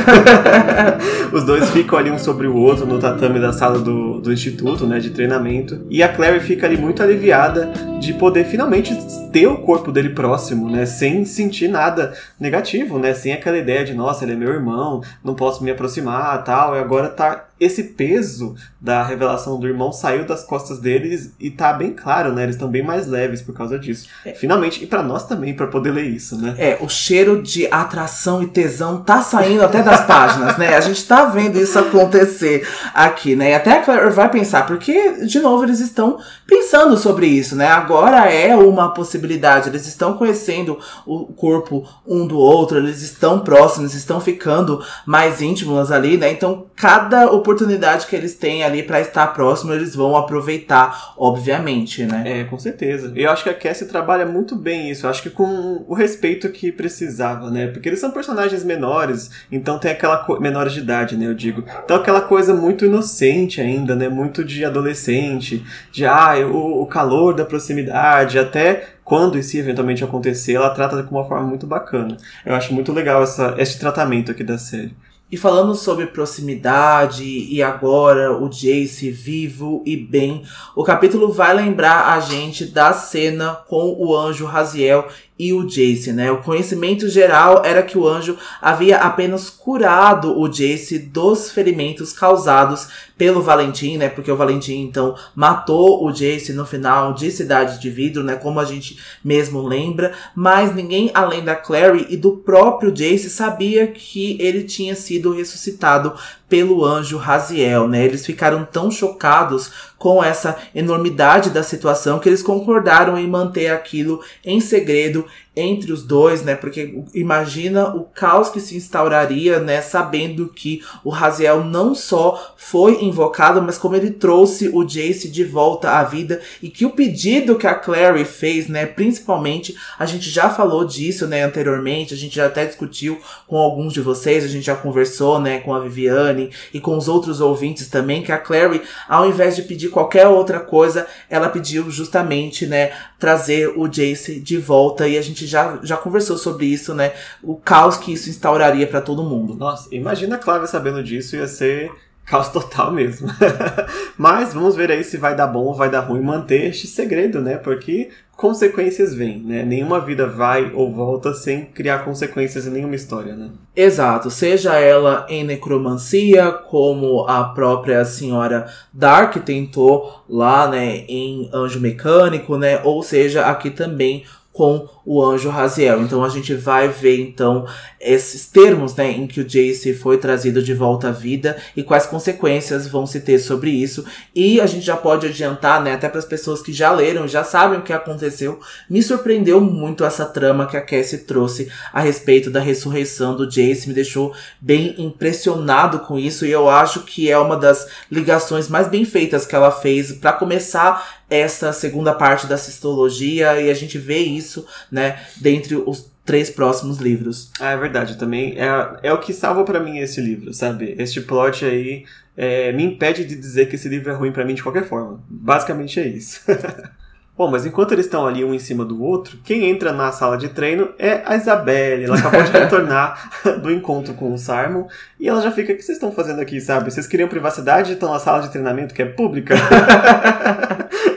Os dois ficam ali um sobre o outro no tatame da sala do, do instituto, né, de treinamento. E a Clary fica ali muito aliviada de poder finalmente ter o corpo dele próximo, né, sem sentir nada negativo, né, sem aquela ideia de, nossa, ele é meu irmão, não posso me aproximar, tal. E agora tá esse peso da revelação do irmão saiu das costas deles e tá bem claro, né? Eles estão bem mais leves por causa disso. Finalmente, e pra nós também, pra poder ler isso, né? É, o cheiro de atração e tesão tá saindo até das páginas, né? A gente tá vendo isso acontecer aqui, né? E até a Claire vai pensar, porque, de novo, eles estão pensando sobre isso, né? Agora é uma possibilidade, eles estão conhecendo o corpo um do outro, eles estão próximos, estão ficando mais íntimos ali, né? Então, cada oportunidade que eles têm ali pra estar próximo, eles vão aproveitar, obviamente, né? É, com certeza. Eu acho que a Cassie trabalha muito bem isso. Eu acho que com o respeito que precisava, né? Porque eles são personagens menores, então tem aquela co... menores de idade, né? Eu digo. Então aquela coisa muito inocente ainda, né? Muito de adolescente, de ah, o, o calor da proximidade, até quando isso eventualmente acontecer, ela trata com uma forma muito bacana. Eu acho muito legal essa, esse tratamento aqui da série. E falando sobre proximidade e agora o Jace vivo e bem, o capítulo vai lembrar a gente da cena com o anjo Raziel e o Jace, né? O conhecimento geral era que o anjo havia apenas curado o Jace dos ferimentos causados pelo Valentim, né? Porque o Valentim então matou o Jace no final de Cidade de Vidro, né? Como a gente mesmo lembra, mas ninguém além da Clary e do próprio Jace sabia que ele tinha sido ressuscitado pelo anjo Raziel, né? Eles ficaram tão chocados com essa enormidade da situação que eles concordaram em manter aquilo em segredo entre os dois, né? Porque imagina o caos que se instauraria, né? Sabendo que o Raziel não só foi invocado, mas como ele trouxe o Jace de volta à vida e que o pedido que a Clary fez, né? Principalmente, a gente já falou disso, né? Anteriormente, a gente já até discutiu com alguns de vocês, a gente já conversou, né? Com a Viviane e com os outros ouvintes também, que a Clary, ao invés de pedir qualquer outra coisa, ela pediu justamente, né? Trazer o Jace de volta e a gente já, já conversou sobre isso, né? O caos que isso instauraria para todo mundo. Nossa, imagina a Cláudia sabendo disso, ia ser caos total mesmo. Mas vamos ver aí se vai dar bom ou vai dar ruim manter este segredo, né? Porque consequências vêm, né? Nenhuma vida vai ou volta sem criar consequências em nenhuma história, né? Exato, seja ela em necromancia, como a própria senhora Dark tentou lá, né, em Anjo Mecânico, né, ou seja, aqui também com o anjo Raziel. Então a gente vai ver então esses termos, né, em que o Jace foi trazido de volta à vida e quais consequências vão se ter sobre isso. E a gente já pode adiantar, né, até para as pessoas que já leram, já sabem o que aconteceu. Me surpreendeu muito essa trama que a Cassie trouxe a respeito da ressurreição do Jace, me deixou bem impressionado com isso e eu acho que é uma das ligações mais bem feitas que ela fez para começar essa segunda parte da cistologia e a gente vê isso, né, dentre os três próximos livros. Ah, é verdade, também é, é o que salva para mim esse livro, sabe? Este plot aí é, me impede de dizer que esse livro é ruim para mim de qualquer forma. Basicamente é isso. Bom, mas enquanto eles estão ali um em cima do outro, quem entra na sala de treino é a Isabelle. Ela acabou de retornar do encontro com o Simon e ela já fica: o que vocês estão fazendo aqui, sabe? Vocês queriam privacidade e estão na sala de treinamento que é pública?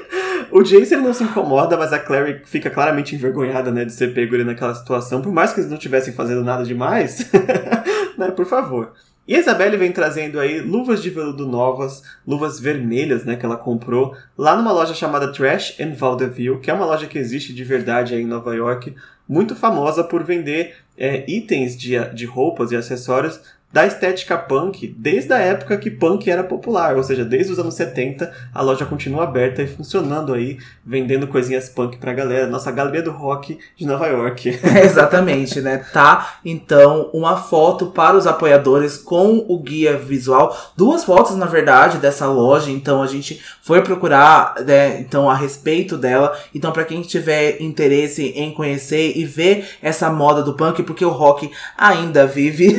O Jace ele não se incomoda, mas a Clary fica claramente envergonhada, né, de ser pego naquela situação, por mais que eles não estivessem fazendo nada demais, né, por favor. E a Isabelle vem trazendo aí luvas de veludo novas, luvas vermelhas, né, que ela comprou lá numa loja chamada Trash and Vaudeville, que é uma loja que existe de verdade aí em Nova York, muito famosa por vender é, itens de, de roupas e acessórios da estética punk desde a época que punk era popular, ou seja, desde os anos 70 a loja continua aberta e funcionando aí, vendendo coisinhas punk pra galera, nossa galeria do rock de Nova York. É, exatamente, né? Tá, então, uma foto para os apoiadores com o guia visual, duas fotos na verdade dessa loja, então a gente foi procurar, né, então a respeito dela, então para quem tiver interesse em conhecer e ver essa moda do punk, porque o rock ainda vive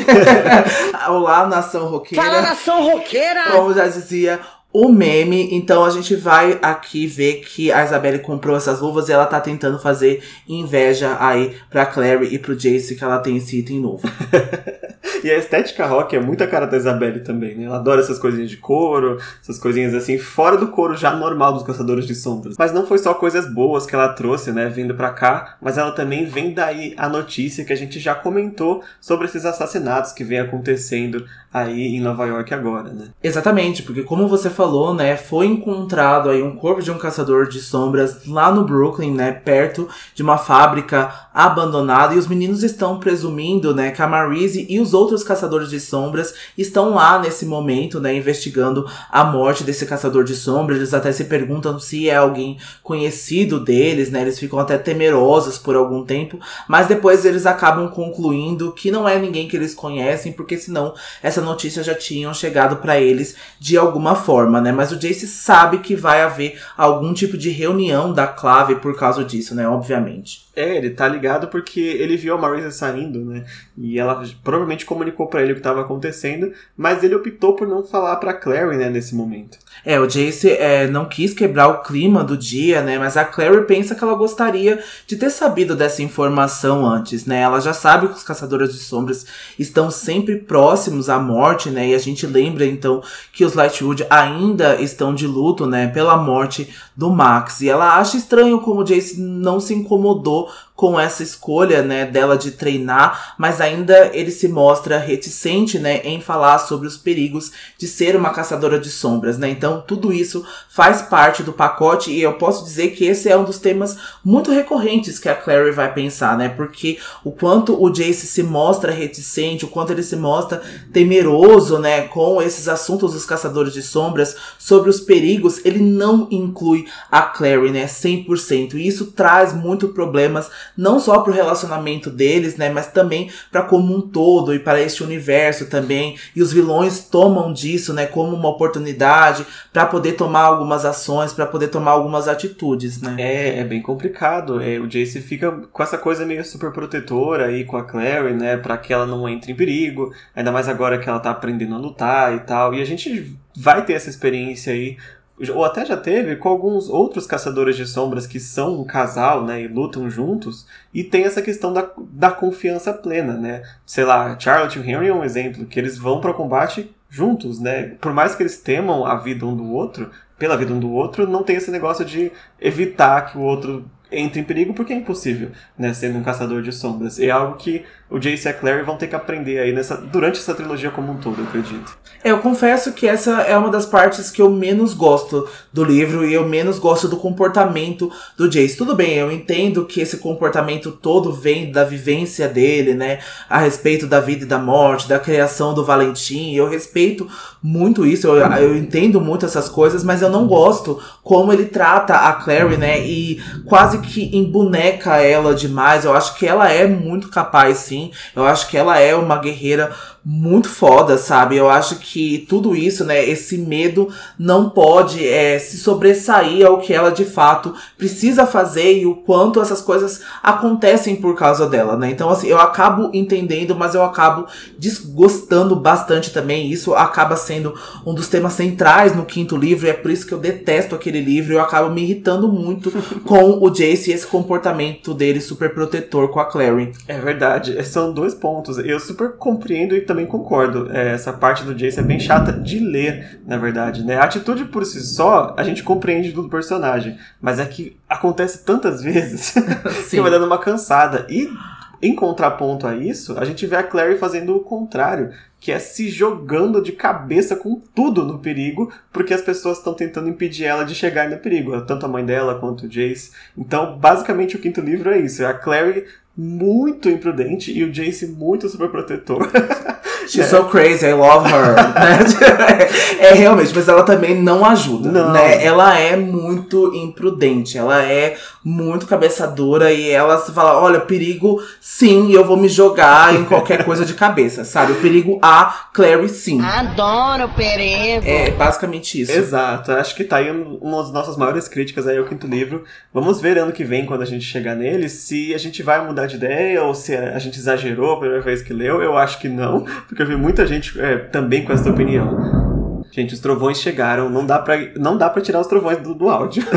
Olá, nação roqueira. Fala, nação roqueira! Como já dizia o meme. Então a gente vai aqui ver que a Isabelle comprou essas luvas e ela tá tentando fazer inveja aí pra Clary e pro Jace que ela tem esse item novo. e a estética rock é muita cara da Isabelle também, né? Ela adora essas coisinhas de couro, essas coisinhas assim, fora do couro já normal dos caçadores de sombras. Mas não foi só coisas boas que ela trouxe, né, vindo pra cá, mas ela também vem daí a notícia que a gente já comentou sobre esses assassinatos que vem acontecendo aí em Nova York agora, né? Exatamente, porque como você falou, né, foi encontrado aí um corpo de um caçador de sombras lá no Brooklyn, né, perto de uma fábrica abandonada e os meninos estão presumindo, né, que a Marise e os outros caçadores de sombras estão lá nesse momento, né, investigando a morte desse caçador de sombras. Eles até se perguntam se é alguém conhecido deles, né? Eles ficam até temerosos por algum tempo, mas depois eles acabam concluindo que não é ninguém que eles conhecem, porque senão essa notícia já tinham chegado para eles de alguma forma, né? Mas o Jace sabe que vai haver algum tipo de reunião da clave por causa disso, né? Obviamente. É, ele tá ligado porque ele viu a Marisa saindo, né? E ela provavelmente comunicou para ele o que estava acontecendo, mas ele optou por não falar para Clary, né, nesse momento. É, o Jace é, não quis quebrar o clima do dia, né? Mas a Clary pensa que ela gostaria de ter sabido dessa informação antes, né? Ela já sabe que os Caçadores de Sombras estão sempre próximos à morte, né? E a gente lembra então que os Lightwood ainda estão de luto, né? Pela morte do Max. E ela acha estranho como o Jace não se incomodou people com essa escolha, né, dela de treinar, mas ainda ele se mostra reticente, né, em falar sobre os perigos de ser uma caçadora de sombras, né? Então, tudo isso faz parte do pacote e eu posso dizer que esse é um dos temas muito recorrentes que a Clary vai pensar, né? Porque o quanto o Jace se mostra reticente, o quanto ele se mostra temeroso, né, com esses assuntos dos caçadores de sombras, sobre os perigos, ele não inclui a Clary, né, 100%. E isso traz muito problemas não só para o relacionamento deles, né, mas também para como um todo e para este universo também. E os vilões tomam disso, né, como uma oportunidade para poder tomar algumas ações, para poder tomar algumas atitudes, né? É, é bem complicado. É, o Jace fica com essa coisa meio super protetora aí com a Clary, né, para que ela não entre em perigo, ainda mais agora que ela tá aprendendo a lutar e tal. E a gente vai ter essa experiência aí ou até já teve com alguns outros caçadores de sombras que são um casal, né, e lutam juntos, e tem essa questão da, da confiança plena, né? Sei lá, Charlotte e Henry é um exemplo, que eles vão para o combate juntos, né? Por mais que eles temam a vida um do outro, pela vida um do outro, não tem esse negócio de evitar que o outro entra em perigo porque é impossível, né, sendo um caçador de sombras. É algo que o Jace e a Clary vão ter que aprender aí nessa, durante essa trilogia como um todo, eu acredito. É, eu confesso que essa é uma das partes que eu menos gosto do livro e eu menos gosto do comportamento do Jace. Tudo bem, eu entendo que esse comportamento todo vem da vivência dele, né, a respeito da vida e da morte, da criação do Valentim. Eu respeito muito isso, eu, eu entendo muito essas coisas, mas eu não gosto como ele trata a Clary, né, e quase que emboneca ela demais. Eu acho que ela é muito capaz, sim eu acho que ela é uma guerreira muito foda, sabe? Eu acho que tudo isso, né, esse medo não pode é, se sobressair ao que ela de fato precisa fazer e o quanto essas coisas acontecem por causa dela, né? Então, assim, eu acabo entendendo, mas eu acabo desgostando bastante também. Isso acaba sendo um dos temas centrais no quinto livro, e é por isso que eu detesto aquele livro. Eu acabo me irritando muito com o Jace e esse comportamento dele super protetor com a Clary. É verdade, são dois pontos. Eu super compreendo e também também concordo. É, essa parte do Jace é bem chata de ler, na verdade, né? A atitude por si só, a gente compreende do personagem. Mas é que acontece tantas vezes que vai dando uma cansada. E em contraponto a isso, a gente vê a Clary fazendo o contrário, que é se jogando de cabeça com tudo no perigo, porque as pessoas estão tentando impedir ela de chegar no perigo, tanto a mãe dela quanto o Jace. Então, basicamente, o quinto livro é isso: é a Clary muito imprudente e o Jace muito superprotetor. She's so crazy, I love her. né? é, realmente, mas ela também não ajuda. Não. Né? Ela é muito imprudente, ela é muito cabeça dura e ela se fala: olha, perigo sim, eu vou me jogar em qualquer coisa de cabeça, sabe? O perigo a Clary sim. Adoro o perigo. É basicamente isso. Exato, acho que tá aí uma das nossas maiores críticas aí ao quinto livro. Vamos ver ano que vem, quando a gente chegar nele, se a gente vai mudar de ideia ou se a gente exagerou a primeira vez que leu. Eu acho que não, porque eu vi muita gente é, também com essa opinião. Gente, os trovões chegaram, não dá pra, não dá pra tirar os trovões do, do áudio.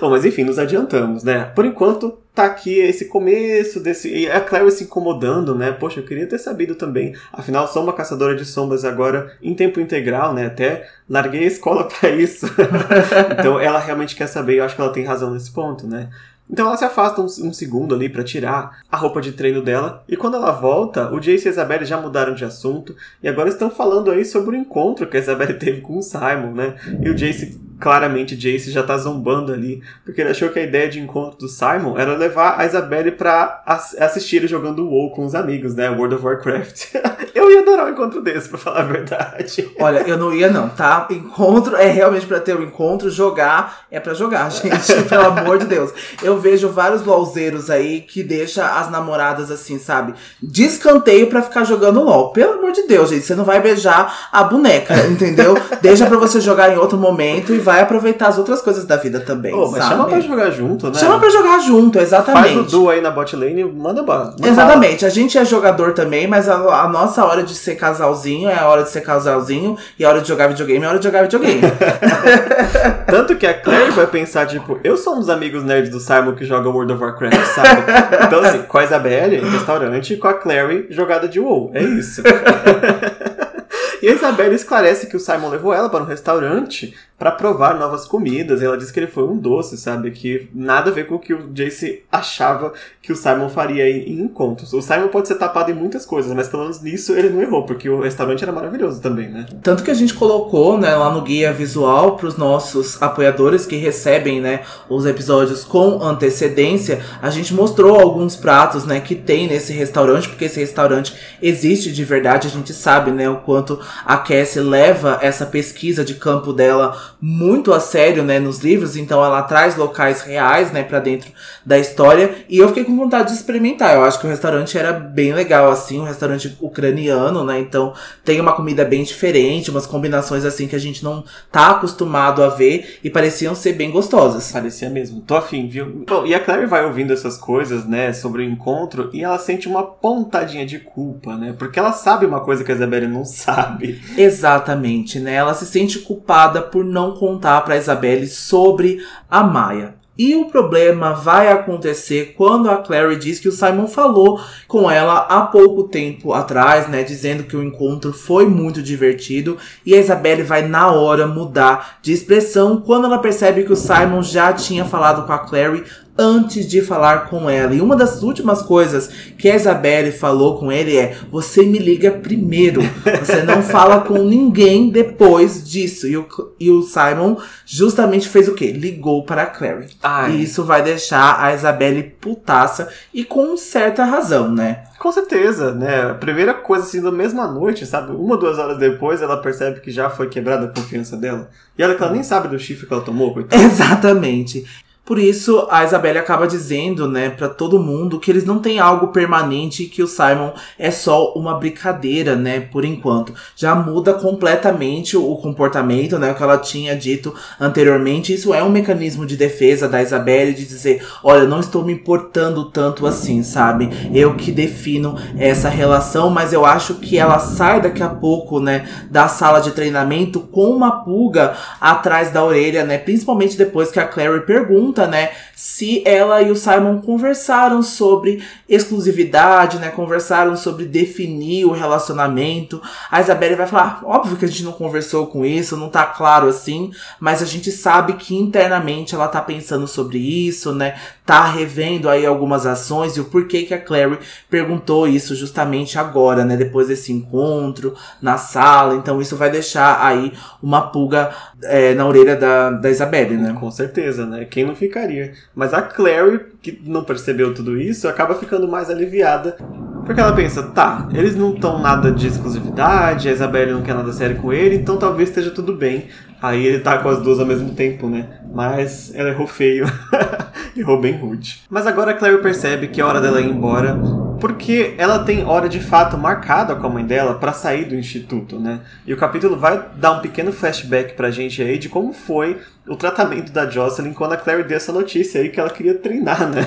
Bom, mas enfim, nos adiantamos, né? Por enquanto, tá aqui esse começo desse. E a Clary se incomodando, né? Poxa, eu queria ter sabido também. Afinal, sou uma caçadora de sombras agora em tempo integral, né? Até larguei a escola para isso. então ela realmente quer saber, eu acho que ela tem razão nesse ponto, né? Então ela se afasta um, um segundo ali para tirar a roupa de treino dela. E quando ela volta, o Jace e a Isabelle já mudaram de assunto. E agora estão falando aí sobre o encontro que a Isabelle teve com o Simon, né? E o Jace claramente Jace já tá zombando ali, porque ele achou que a ideia de encontro do Simon era levar a Isabelle pra ass assistir jogando WoW com os amigos, né? World of Warcraft. eu ia adorar um encontro desse, pra falar a verdade. Olha, eu não ia não, tá? Encontro é realmente para ter um encontro, jogar é para jogar, gente, pelo amor de Deus. Eu vejo vários LOLzeiros aí que deixa as namoradas assim, sabe? Descanteio para ficar jogando LOL. Pelo amor de Deus, gente, você não vai beijar a boneca, entendeu? Deixa para você jogar em outro momento e vai vai aproveitar as outras coisas da vida também. Oh, mas chama pra jogar junto, né? Chama pra jogar junto, exatamente. Faz o duo aí na bot lane e manda bala. Exatamente. A gente é jogador também, mas a, a, nossa hora de ser casalzinho é a hora de ser casalzinho e a hora de jogar videogame é a hora de jogar videogame. Tanto que a Claire vai pensar, tipo, eu sou um dos amigos nerds do Simon que joga World of Warcraft, sabe? Então, assim, com a Isabelle em restaurante e com a Clary jogada de WoW. É isso. E a Isabelle esclarece que o Simon levou ela para um restaurante para provar novas comidas. Ela disse que ele foi um doce, sabe? Que nada a ver com o que o Jace achava que o Simon faria em, encontros. O Simon pode ser tapado em muitas coisas, mas pelo menos nisso ele não errou, porque o restaurante era maravilhoso também, né? Tanto que a gente colocou, né, lá no guia visual para os nossos apoiadores que recebem, né, os episódios com antecedência, a gente mostrou alguns pratos, né, que tem nesse restaurante, porque esse restaurante existe de verdade, a gente sabe, né, o quanto a Cassie leva essa pesquisa de campo dela muito a sério, né, nos livros, então ela traz locais reais, né, para dentro da história, e eu fiquei com vontade de experimentar. Eu acho que o restaurante era bem legal assim, um restaurante ucraniano, né? Então tem uma comida bem diferente, umas combinações assim que a gente não tá acostumado a ver e pareciam ser bem gostosas. Parecia mesmo. Tô afim, viu? Bom, e a Claire vai ouvindo essas coisas, né, sobre o encontro e ela sente uma pontadinha de culpa, né? Porque ela sabe uma coisa que a Isabelle não sabe. Exatamente, né? Ela se sente culpada por não contar para Isabelle sobre a Maia. E o problema vai acontecer quando a Clary diz que o Simon falou com ela há pouco tempo atrás, né, dizendo que o encontro foi muito divertido e a Isabelle vai na hora mudar de expressão quando ela percebe que o Simon já tinha falado com a Clary antes de falar com ela. E uma das últimas coisas que a Isabelle falou com ele é: você me liga primeiro. Você não fala com ninguém depois disso. E o, e o Simon justamente fez o quê? Ligou para a Clary. Ai. E isso vai deixar a Isabelle putaça e com certa razão, né? Com certeza, né? A primeira coisa, assim, da mesma noite, sabe? Uma, duas horas depois, ela percebe que já foi quebrada a confiança dela. E olha que ela nem sabe do chifre que ela tomou, coitada. Exatamente. Por isso, a Isabelle acaba dizendo, né, para todo mundo que eles não têm algo permanente e que o Simon é só uma brincadeira, né, por enquanto. Já muda completamente o comportamento, né, o que ela tinha dito anteriormente. Isso é um mecanismo de defesa da Isabelle de dizer, olha, não estou me importando tanto assim, sabe? Eu que defino essa relação, mas eu acho que ela sai daqui a pouco, né, da sala de treinamento com uma pulga atrás da orelha, né, principalmente depois que a Clary pergunta né, se ela e o Simon conversaram sobre exclusividade, né, conversaram sobre definir o relacionamento. A Isabelle vai falar, óbvio que a gente não conversou com isso, não tá claro assim, mas a gente sabe que internamente ela tá pensando sobre isso, né, tá revendo aí algumas ações e o porquê que a Clary perguntou isso justamente agora, né, depois desse encontro na sala. Então isso vai deixar aí uma pulga é, na orelha da, da Isabelle, né? Com certeza, né? Quem não ficaria? Mas a Clary, que não percebeu tudo isso, acaba ficando mais aliviada. Porque ela pensa, tá, eles não estão nada de exclusividade, a Isabelle não quer nada sério com ele, então talvez esteja tudo bem. Aí ele tá com as duas ao mesmo tempo, né? Mas ela errou feio. errou bem rude. Mas agora a Clary percebe que é hora dela ir embora, porque ela tem hora de fato marcada com a mãe dela para sair do instituto, né? E o capítulo vai dar um pequeno flashback pra gente aí de como foi o tratamento da Jocelyn quando a Clary deu essa notícia aí que ela queria treinar, né?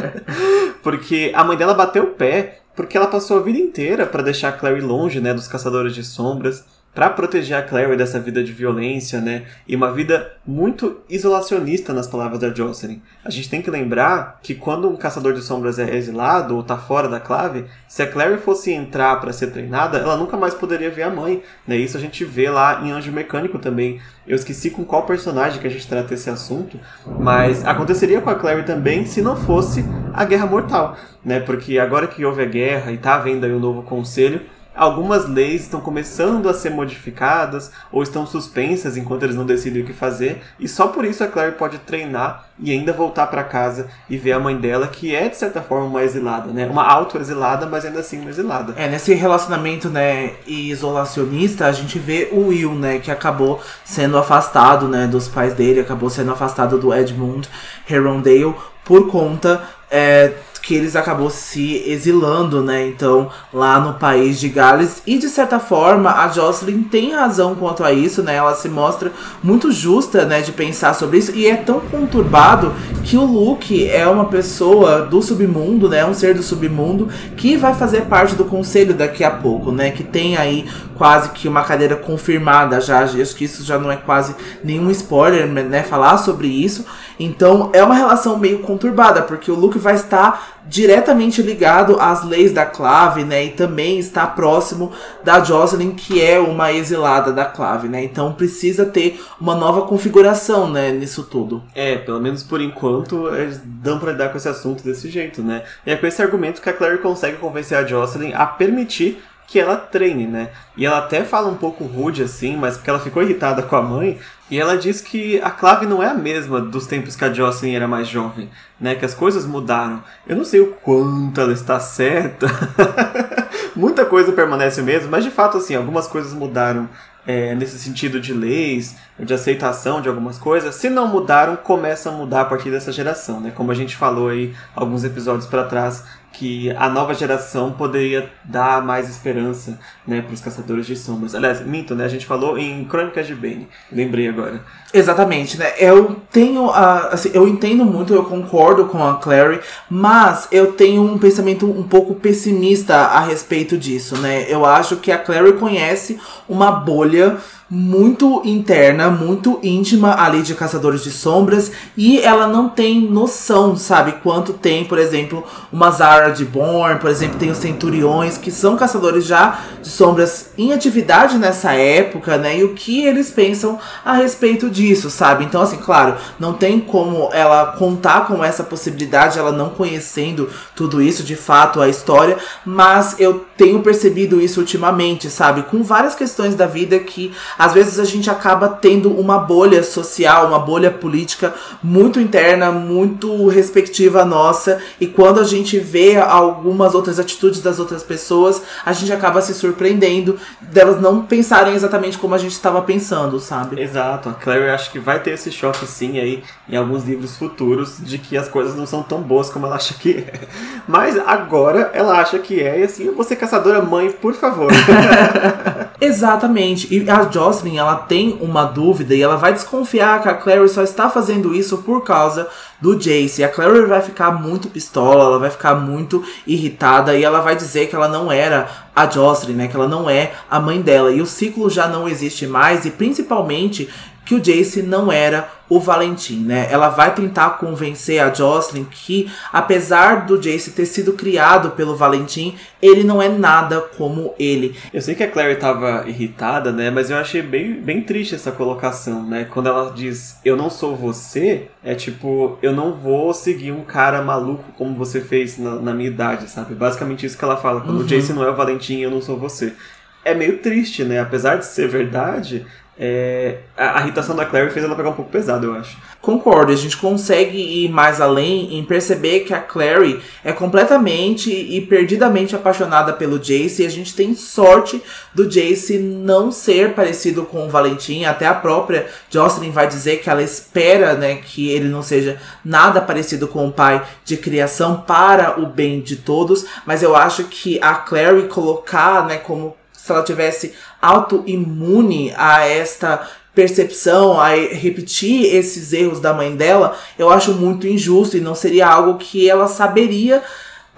porque a mãe dela bateu o pé porque ela passou a vida inteira para deixar a Clary longe, né, dos caçadores de sombras para proteger a Clary dessa vida de violência, né? E uma vida muito isolacionista nas palavras da Jocelyn. A gente tem que lembrar que quando um caçador de sombras é exilado ou tá fora da clave, se a Clary fosse entrar para ser treinada, ela nunca mais poderia ver a mãe, né? Isso a gente vê lá em Anjo Mecânico também. Eu esqueci com qual personagem que a gente trata esse assunto, mas aconteceria com a Clary também se não fosse a Guerra Mortal, né? Porque agora que houve a guerra e tá havendo aí um novo conselho, algumas leis estão começando a ser modificadas ou estão suspensas enquanto eles não decidem o que fazer, e só por isso a Claire pode treinar e ainda voltar para casa e ver a mãe dela, que é de certa forma uma exilada, né? Uma auto-exilada, mas ainda assim uma exilada. É, nesse relacionamento, né, isolacionista, a gente vê o Will, né, que acabou sendo afastado, né, dos pais dele, acabou sendo afastado do Edmund Herondale por conta é, que eles acabou se exilando, né? Então, lá no país de Gales. E de certa forma, a Jocelyn tem razão quanto a isso, né? Ela se mostra muito justa, né? De pensar sobre isso. E é tão conturbado que o Luke é uma pessoa do submundo, né? Um ser do submundo que vai fazer parte do conselho daqui a pouco, né? Que tem aí quase que uma cadeira confirmada já. Acho que isso já não é quase nenhum spoiler, né? Falar sobre isso. Então é uma relação meio conturbada, porque o Luke vai estar diretamente ligado às leis da clave, né? E também está próximo da Jocelyn, que é uma exilada da clave, né? Então precisa ter uma nova configuração, né? Nisso tudo. É, pelo menos por enquanto eles dão pra lidar com esse assunto desse jeito, né? E é com esse argumento que a Clary consegue convencer a Jocelyn a permitir que ela treine, né? E ela até fala um pouco rude assim, mas porque ela ficou irritada com a mãe, e ela diz que a clave não é a mesma dos tempos que a Jocelyn era mais jovem, né? Que as coisas mudaram. Eu não sei o quanto ela está certa. Muita coisa permanece mesmo, mas de fato assim, algumas coisas mudaram é, nesse sentido de leis, de aceitação de algumas coisas, se não mudaram, começa a mudar a partir dessa geração, né? Como a gente falou aí alguns episódios para trás, que a nova geração poderia dar mais esperança, né, para os caçadores de sombras. Aliás, minto, né? A gente falou em Crônicas de Bane. Lembrei agora. Exatamente, né? Eu tenho a, assim, eu entendo muito, eu concordo com a Clary, mas eu tenho um pensamento um pouco pessimista a respeito disso, né? Eu acho que a Clary conhece uma bolha muito interna, muito íntima ali de Caçadores de Sombras e ela não tem noção, sabe, quanto tem, por exemplo, uma Zara de Born, por exemplo, tem os Centuriões, que são caçadores já de sombras em atividade nessa época, né? E o que eles pensam a respeito disso, sabe? Então, assim, claro, não tem como ela contar com essa possibilidade, ela não conhecendo tudo isso, de fato, a história, mas eu tenho percebido isso ultimamente, sabe? Com várias questões da vida que às vezes a gente acaba tendo uma bolha social, uma bolha política muito interna, muito respectiva nossa, e quando a gente vê algumas outras atitudes das outras pessoas, a gente acaba se surpreendendo delas não pensarem exatamente como a gente estava pensando, sabe? Exato, a Clary acho que vai ter esse choque sim aí em alguns livros futuros de que as coisas não são tão boas como ela acha que é. Mas agora ela acha que é, e assim, você caçadora mãe, por favor. Exatamente. E a Jocelyn, ela tem uma dúvida e ela vai desconfiar que a Clary só está fazendo isso por causa do Jace. E a Clary vai ficar muito pistola, ela vai ficar muito irritada e ela vai dizer que ela não era a Jocelyn, né? Que ela não é a mãe dela. E o ciclo já não existe mais e principalmente que o Jace não era o Valentim, né? Ela vai tentar convencer a Jocelyn que, apesar do Jace ter sido criado pelo Valentim, ele não é nada como ele. Eu sei que a Clary tava irritada, né? Mas eu achei bem, bem triste essa colocação, né? Quando ela diz eu não sou você, é tipo, eu não vou seguir um cara maluco como você fez na, na minha idade, sabe? Basicamente isso que ela fala. Quando uhum. o Jace não é o Valentim, eu não sou você. É meio triste, né? Apesar de ser verdade, é, a, a irritação da Clary fez ela pegar um pouco pesado, eu acho. Concordo, a gente consegue ir mais além em perceber que a Clary é completamente e perdidamente apaixonada pelo Jace e a gente tem sorte do Jace não ser parecido com o Valentim. Até a própria Jocelyn vai dizer que ela espera né, que ele não seja nada parecido com o pai de criação para o bem de todos, mas eu acho que a Clary colocar né, como se ela tivesse autoimune a esta percepção, a repetir esses erros da mãe dela, eu acho muito injusto e não seria algo que ela saberia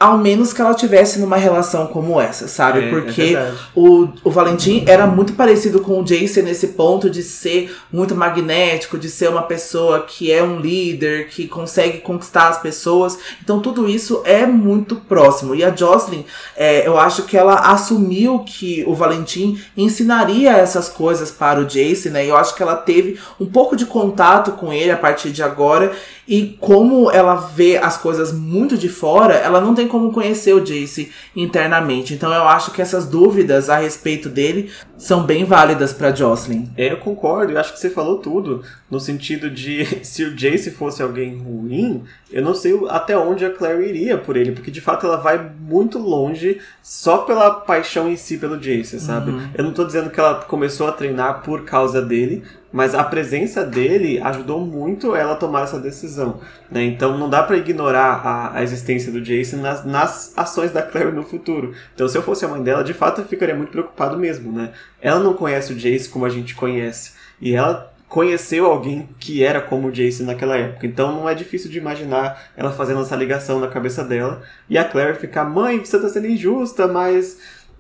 ao menos que ela tivesse numa relação como essa, sabe? É, é Porque é o, o Valentim era muito parecido com o Jason nesse ponto de ser muito magnético, de ser uma pessoa que é um líder, que consegue conquistar as pessoas. Então tudo isso é muito próximo. E a Jocelyn, é, eu acho que ela assumiu que o Valentim ensinaria essas coisas para o Jason, né? E eu acho que ela teve um pouco de contato com ele a partir de agora. E como ela vê as coisas muito de fora, ela não tem como conhecer o Jace internamente. Então eu acho que essas dúvidas a respeito dele são bem válidas para Jocelyn. É, eu concordo, eu acho que você falou tudo. No sentido de se o Jace fosse alguém ruim, eu não sei até onde a Claire iria por ele, porque de fato ela vai muito longe só pela paixão em si pelo Jace, sabe? Uhum. Eu não tô dizendo que ela começou a treinar por causa dele, mas a presença dele ajudou muito ela a tomar essa decisão. Né? Então não dá para ignorar a, a, existência do Jason nas, nas, ações da Claire no futuro. Então se eu fosse a mãe dela, de fato eu ficaria muito preocupado mesmo. Né? Ela não conhece o Jason como a gente conhece. E ela conheceu alguém que era como o Jason naquela época. Então não é difícil de imaginar ela fazendo essa ligação na cabeça dela. E a Claire ficar, mãe, você tá sendo injusta, mas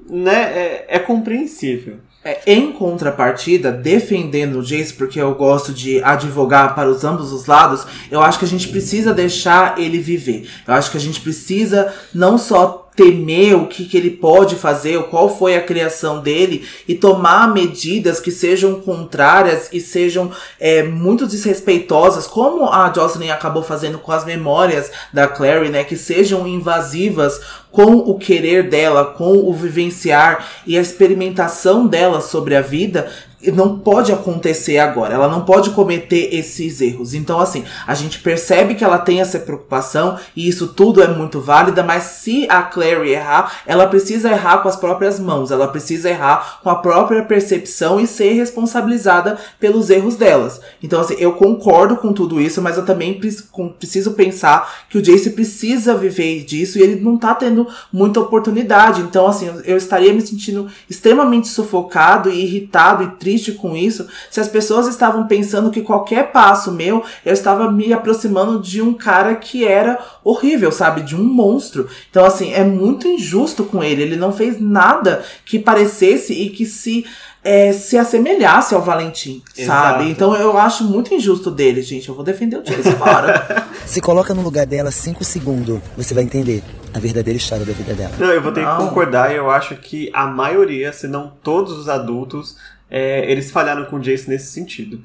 né, é, é compreensível. É, em contrapartida, defendendo o Jace, porque eu gosto de advogar para os ambos os lados, eu acho que a gente precisa deixar ele viver. Eu acho que a gente precisa não só temer o que, que ele pode fazer, qual foi a criação dele e tomar medidas que sejam contrárias e sejam é, muito desrespeitosas, como a Jocelyn acabou fazendo com as memórias da Clary, né, que sejam invasivas com o querer dela, com o vivenciar e a experimentação dela sobre a vida, não pode acontecer agora. Ela não pode cometer esses erros. Então, assim, a gente percebe que ela tem essa preocupação e isso tudo é muito válida, mas se a Clary errar, ela precisa errar com as próprias mãos. Ela precisa errar com a própria percepção e ser responsabilizada pelos erros delas. Então, assim, eu concordo com tudo isso, mas eu também preciso pensar que o Jace precisa viver disso e ele não tá tendo muita oportunidade. Então, assim, eu estaria me sentindo extremamente sufocado e irritado e triste triste com isso se as pessoas estavam pensando que qualquer passo meu eu estava me aproximando de um cara que era horrível, sabe? De um monstro. Então, assim, é muito injusto com ele. Ele não fez nada que parecesse e que se é, se assemelhasse ao Valentim, Exato. sabe? Então eu acho muito injusto dele, gente. Eu vou defender o Jason agora. Se coloca no lugar dela 5 segundos, você vai entender a verdadeira história da vida dela. Não, eu vou ter Não. que concordar eu acho que a maioria, se não todos os adultos, é, eles falharam com o Jace nesse sentido.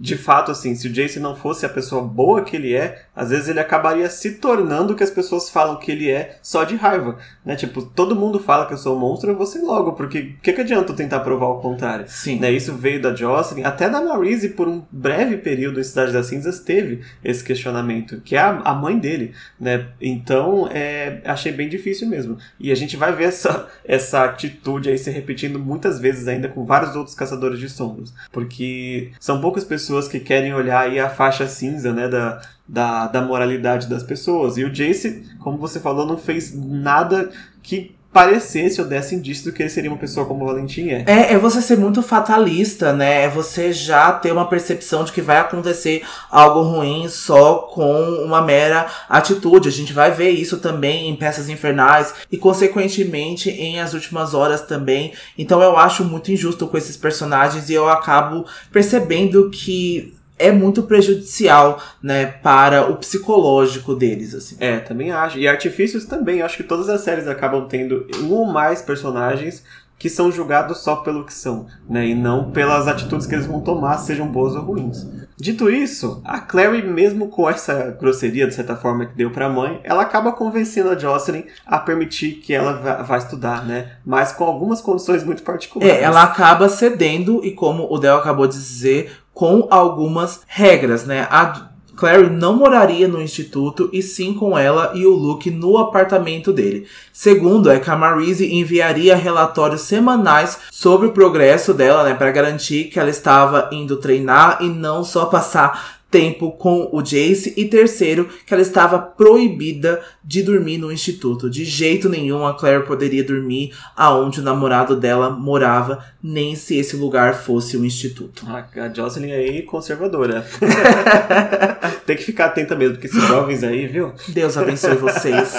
De fato, assim, se o Jace não fosse a pessoa boa que ele é, às vezes ele acabaria se tornando o que as pessoas falam que ele é só de raiva. Né? Tipo, todo mundo fala que eu sou um monstro, eu vou ser logo, porque o que, que adianta eu tentar provar o contrário? Sim. Né, isso veio da Jocelyn, até da Marise, por um breve período em Cidade das Cinzas, teve esse questionamento, que é a, a mãe dele. Né? Então, é, achei bem difícil mesmo. E a gente vai ver essa, essa atitude aí se repetindo muitas vezes ainda com vários outros caçadores de sombras. Porque são poucas pessoas que querem olhar aí a faixa cinza né, da, da, da moralidade das pessoas. E o Jace, como você falou, não fez nada que parecesse ou desse indício do que ele seria uma pessoa como o Valentim é. É, é você ser muito fatalista, né? É você já ter uma percepção de que vai acontecer algo ruim só com uma mera atitude. A gente vai ver isso também em Peças Infernais e, consequentemente, em As Últimas Horas também. Então eu acho muito injusto com esses personagens e eu acabo percebendo que é muito prejudicial, né, para o psicológico deles, assim. É, também acho. E artifícios também. Acho que todas as séries acabam tendo um ou mais personagens que são julgados só pelo que são, né? E não pelas atitudes que eles vão tomar, sejam boas ou ruins. Dito isso, a Clary, mesmo com essa grosseria, de certa forma, que deu pra mãe, ela acaba convencendo a Jocelyn a permitir que ela vá, vá estudar, né? Mas com algumas condições muito particulares. É, ela acaba cedendo e como o Del acabou de dizer, com algumas regras, né? A Clary não moraria no instituto e sim com ela e o Luke no apartamento dele. Segundo, é que a Marise enviaria relatórios semanais sobre o progresso dela, né, para garantir que ela estava indo treinar e não só passar tempo com o Jace. E terceiro, que ela estava proibida de dormir no instituto. De jeito nenhum a Claire poderia dormir aonde o namorado dela morava, nem se esse lugar fosse o instituto. A, a Jocelyn aí, conservadora. Tem que ficar atenta mesmo, porque esses jovens aí, viu? Deus abençoe vocês.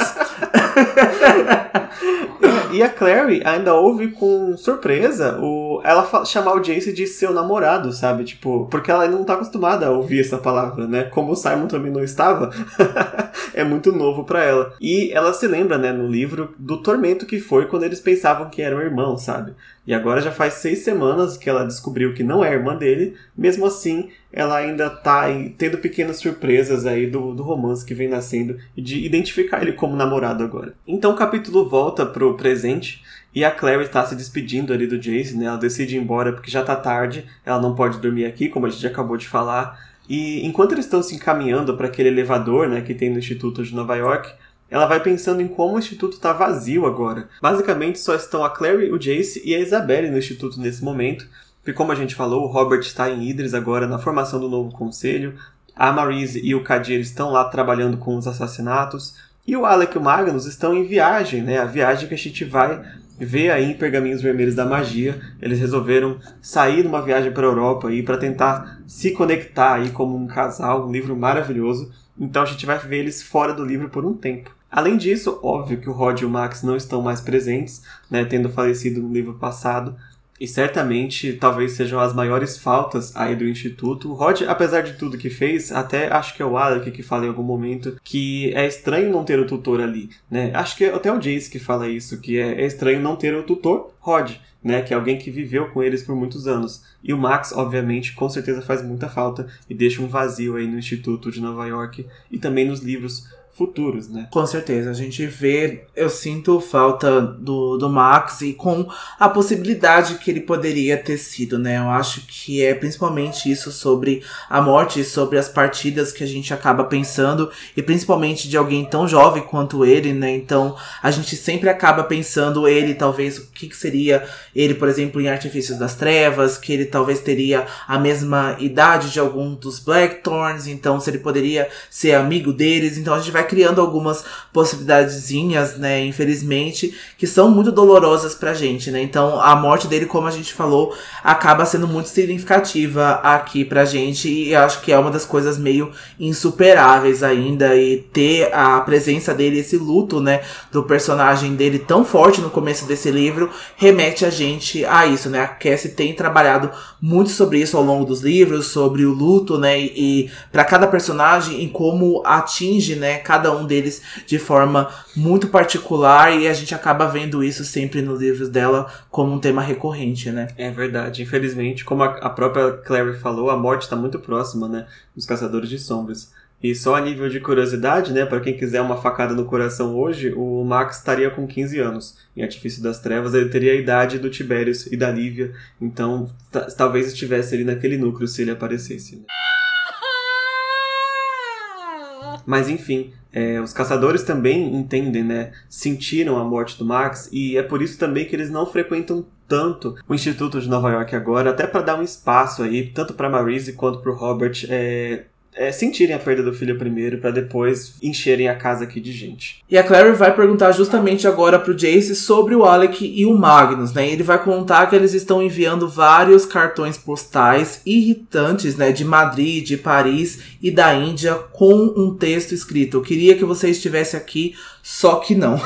E a Clary ainda ouve com surpresa o, ela chamar o Jace de seu namorado, sabe? Tipo, porque ela não tá acostumada a ouvir essa palavra, né? Como o Simon também não estava, é muito novo pra ela. E ela se lembra, né, no livro, do tormento que foi quando eles pensavam que eram irmãos, sabe? E agora já faz seis semanas que ela descobriu que não é irmã dele, mesmo assim, ela ainda tá aí tendo pequenas surpresas aí do, do romance que vem nascendo e de identificar ele como namorado agora. Então o capítulo volta pro presente e a Clary está se despedindo ali do Jace, né? Ela decide ir embora porque já tá tarde, ela não pode dormir aqui, como a gente acabou de falar. E enquanto eles estão se encaminhando para aquele elevador, né, que tem no Instituto de Nova York, ela vai pensando em como o instituto está vazio agora. Basicamente só estão a Clary, o Jace e a Isabelle no instituto nesse momento. Porque como a gente falou, o Robert está em Idris agora na formação do novo conselho. A Marise e o Kadir estão lá trabalhando com os assassinatos. E o Alec e o Magnus estão em viagem, né? A viagem que a gente vai ver aí em Pergaminhos Vermelhos da Magia. Eles resolveram sair numa viagem para a Europa aí para tentar se conectar aí como um casal, um livro maravilhoso. Então a gente vai ver eles fora do livro por um tempo. Além disso, óbvio que o Rod e o Max não estão mais presentes, né, tendo falecido no livro passado, e certamente talvez sejam as maiores faltas aí do Instituto. O Rod, apesar de tudo que fez, até acho que é o Alec que fala em algum momento que é estranho não ter o tutor ali, né? Acho que é até o Jace que fala isso, que é, é estranho não ter o tutor Rod, né? Que é alguém que viveu com eles por muitos anos. E o Max, obviamente, com certeza faz muita falta e deixa um vazio aí no Instituto de Nova York e também nos livros futuros, né? Com certeza, a gente vê, eu sinto falta do, do Max e com a possibilidade que ele poderia ter sido, né? Eu acho que é principalmente isso sobre a morte, sobre as partidas que a gente acaba pensando, e principalmente de alguém tão jovem quanto ele, né? Então a gente sempre acaba pensando ele, talvez, o que, que seria ele, por exemplo, em Artifícios das Trevas, que ele talvez teria a mesma idade de algum dos Blackthorns, então se ele poderia ser amigo deles, então a gente vai criando algumas possibilidadezinhas, né, infelizmente, que são muito dolorosas pra gente, né? Então, a morte dele, como a gente falou, acaba sendo muito significativa aqui pra gente e acho que é uma das coisas meio insuperáveis ainda e ter a presença dele, esse luto, né, do personagem dele tão forte no começo desse livro, remete a gente a isso, né? A Cassie tem trabalhado muito sobre isso ao longo dos livros, sobre o luto, né, e, e para cada personagem em como atinge, né, cada um deles de forma muito particular e a gente acaba vendo isso sempre nos livros dela como um tema recorrente, né? É verdade. Infelizmente, como a, a própria Clary falou, a morte está muito próxima, né, dos Caçadores de Sombras. E só a nível de curiosidade, né, para quem quiser uma facada no coração hoje, o Max estaria com 15 anos. Em Artifício das Trevas, ele teria a idade do Tiberius e da Lívia, então talvez estivesse ali naquele núcleo se ele aparecesse. Né? Mas enfim, é, os caçadores também entendem, né? Sentiram a morte do Max e é por isso também que eles não frequentam tanto o Instituto de Nova York agora, até para dar um espaço aí, tanto para Marise quanto para o Robert, é, é, sentirem a perda do filho primeiro para depois encherem a casa aqui de gente. E a Clary vai perguntar justamente agora pro Jace sobre o Alec e o Magnus, né? Ele vai contar que eles estão enviando vários cartões postais irritantes, né, de Madrid, de Paris e da Índia com um texto escrito: "Eu queria que você estivesse aqui só que não.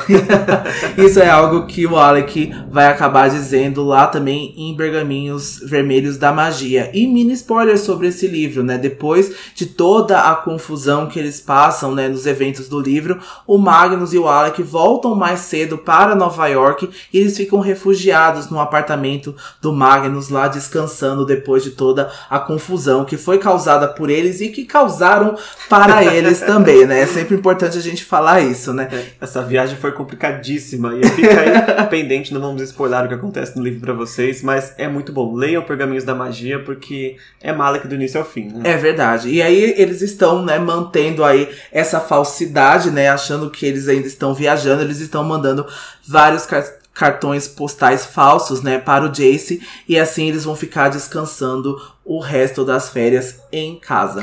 Isso é algo que o Alec vai acabar dizendo lá também em Bergaminhos Vermelhos da Magia. E mini spoiler sobre esse livro, né? Depois de toda a confusão que eles passam, né, nos eventos do livro, o Magnus e o Alec voltam mais cedo para Nova York e eles ficam refugiados no apartamento do Magnus lá descansando depois de toda a confusão que foi causada por eles e que causaram para eles também, né? É sempre importante a gente falar isso, né? Essa viagem foi complicadíssima e fica aí pendente, não vamos spoiler o que acontece no livro para vocês, mas é muito bom. Leiam Pergaminhos da Magia porque é Malek do início ao fim, né? É verdade. E aí eles estão, né, mantendo aí essa falsidade, né, achando que eles ainda estão viajando, eles estão mandando vários cartões postais falsos, né, para o Jace e assim eles vão ficar descansando o resto das férias em casa.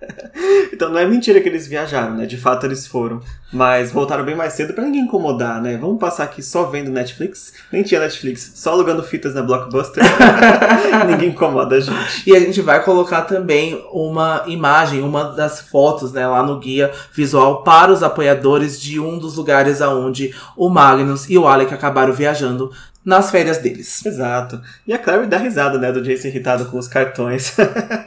então não é mentira que eles viajaram, né? De fato eles foram. Mas voltaram bem mais cedo para ninguém incomodar, né? Vamos passar aqui só vendo Netflix. Nem tinha Netflix, só alugando fitas na Blockbuster. ninguém incomoda a gente. E a gente vai colocar também uma imagem, uma das fotos, né, lá no guia visual para os apoiadores de um dos lugares aonde o Magnus e o Alec acabaram viajando nas férias deles. Exato. E a Clary dá risada, né, do Jace irritado com os cartões.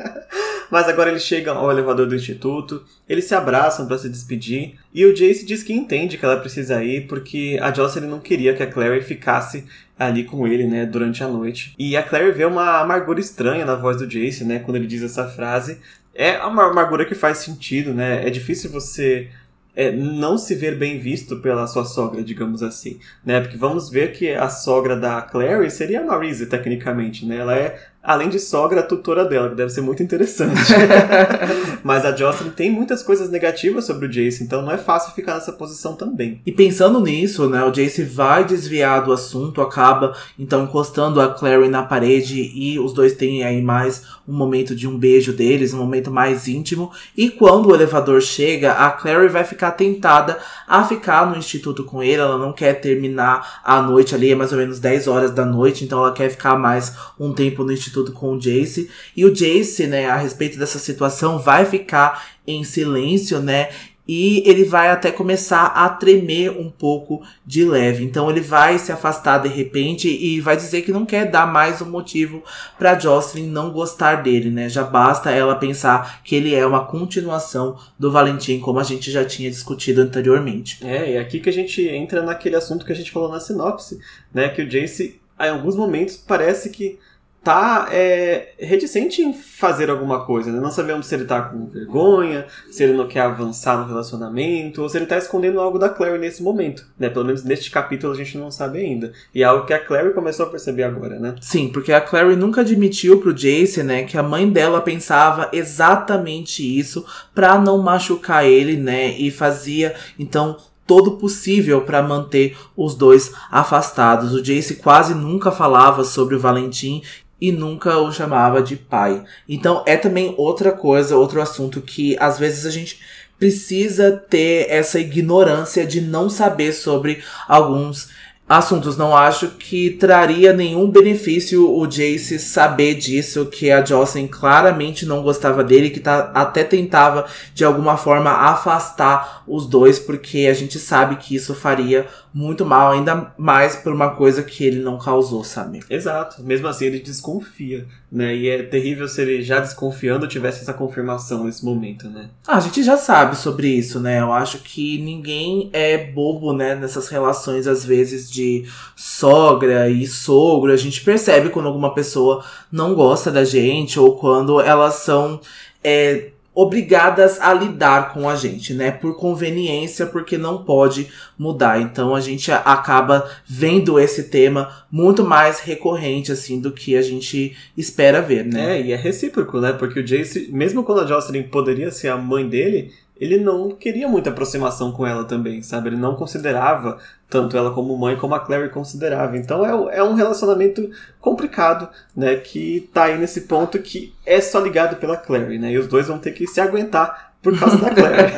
Mas agora eles chegam ao elevador do instituto, eles se abraçam para se despedir, e o Jace diz que entende que ela precisa ir porque a Jocelyn não queria que a Clary ficasse ali com ele, né, durante a noite. E a Clary vê uma amargura estranha na voz do Jace, né, quando ele diz essa frase. É uma amargura que faz sentido, né? É difícil você é, não se ver bem visto pela sua sogra, digamos assim, né? Porque vamos ver que a sogra da Clary seria a Marise, tecnicamente, né? Ela é além de sogra, a tutora dela, que deve ser muito interessante. Mas a Jocelyn tem muitas coisas negativas sobre o Jace, então não é fácil ficar nessa posição também. E pensando nisso, né, o Jace vai desviar do assunto, acaba então encostando a Clary na parede e os dois têm aí mais um momento de um beijo deles, um momento mais íntimo. E quando o elevador chega, a Clary vai ficar tentada a ficar no instituto com ele, ela não quer terminar a noite ali, é mais ou menos 10 horas da noite, então ela quer ficar mais um tempo no instituto com o Jace. E o Jace, né, a respeito dessa situação, vai ficar em silêncio, né? E ele vai até começar a tremer um pouco de leve. Então ele vai se afastar de repente e vai dizer que não quer dar mais um motivo para Jocelyn não gostar dele, né? Já basta ela pensar que ele é uma continuação do Valentim, como a gente já tinha discutido anteriormente. É, e é aqui que a gente entra naquele assunto que a gente falou na sinopse, né? Que o Jace, em alguns momentos, parece que tá é, reticente em fazer alguma coisa, né? Não sabemos se ele tá com vergonha, se ele não quer avançar no relacionamento, ou se ele tá escondendo algo da Clary nesse momento, né? Pelo menos neste capítulo a gente não sabe ainda. E é algo que a Clary começou a perceber agora, né? Sim, porque a Clary nunca admitiu pro Jace, né, que a mãe dela pensava exatamente isso para não machucar ele, né? E fazia, então, todo possível para manter os dois afastados. O Jace quase nunca falava sobre o Valentim e nunca o chamava de pai. Então é também outra coisa, outro assunto que às vezes a gente precisa ter essa ignorância de não saber sobre alguns assuntos. Não acho que traria nenhum benefício o Jace saber disso, que a Jocelyn claramente não gostava dele, que tá, até tentava de alguma forma afastar os dois, porque a gente sabe que isso faria muito mal, ainda mais por uma coisa que ele não causou, sabe? Exato. Mesmo assim, ele desconfia, né? E é terrível se ele já desconfiando tivesse essa confirmação nesse momento, né? Ah, a gente já sabe sobre isso, né? Eu acho que ninguém é bobo, né? Nessas relações, às vezes, de sogra e sogro. A gente percebe quando alguma pessoa não gosta da gente ou quando elas são. É, obrigadas a lidar com a gente, né? Por conveniência, porque não pode mudar. Então a gente acaba vendo esse tema muito mais recorrente, assim, do que a gente espera ver, né? É, e é recíproco, né? Porque o Jace, mesmo quando a Jocelyn poderia ser a mãe dele, ele não queria muita aproximação com ela também, sabe? Ele não considerava tanto ela como mãe como a Clary considerava. Então é, é um relacionamento complicado, né? Que tá aí nesse ponto que é só ligado pela Clary, né? E os dois vão ter que se aguentar por causa da Clary.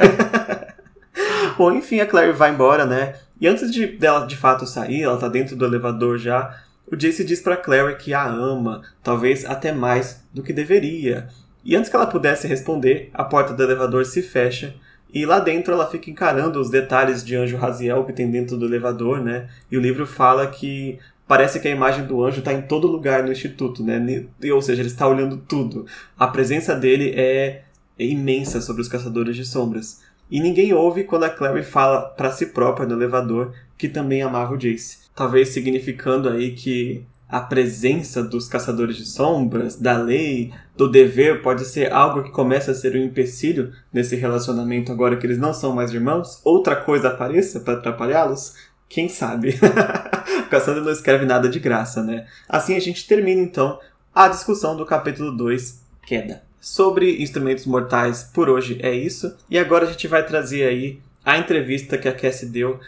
Bom, enfim, a Clary vai embora, né? E antes de dela de fato sair, ela tá dentro do elevador já. O Jace diz para Clary que a ama, talvez até mais do que deveria. E antes que ela pudesse responder, a porta do elevador se fecha e lá dentro ela fica encarando os detalhes de Anjo Raziel que tem dentro do elevador, né? E o livro fala que parece que a imagem do anjo está em todo lugar no instituto, né? Ou seja, ele está olhando tudo. A presença dele é imensa sobre os caçadores de sombras. E ninguém ouve quando a Clary fala para si própria no elevador que também amava o Jace. Talvez significando aí que a presença dos caçadores de sombras, da lei, do dever pode ser algo que começa a ser um empecilho nesse relacionamento agora que eles não são mais irmãos? Outra coisa apareça para atrapalhá-los? Quem sabe? Cassandra não escreve nada de graça, né? Assim a gente termina então a discussão do capítulo 2, Queda. Sobre instrumentos mortais, por hoje é isso. E agora a gente vai trazer aí a entrevista que a Cassie deu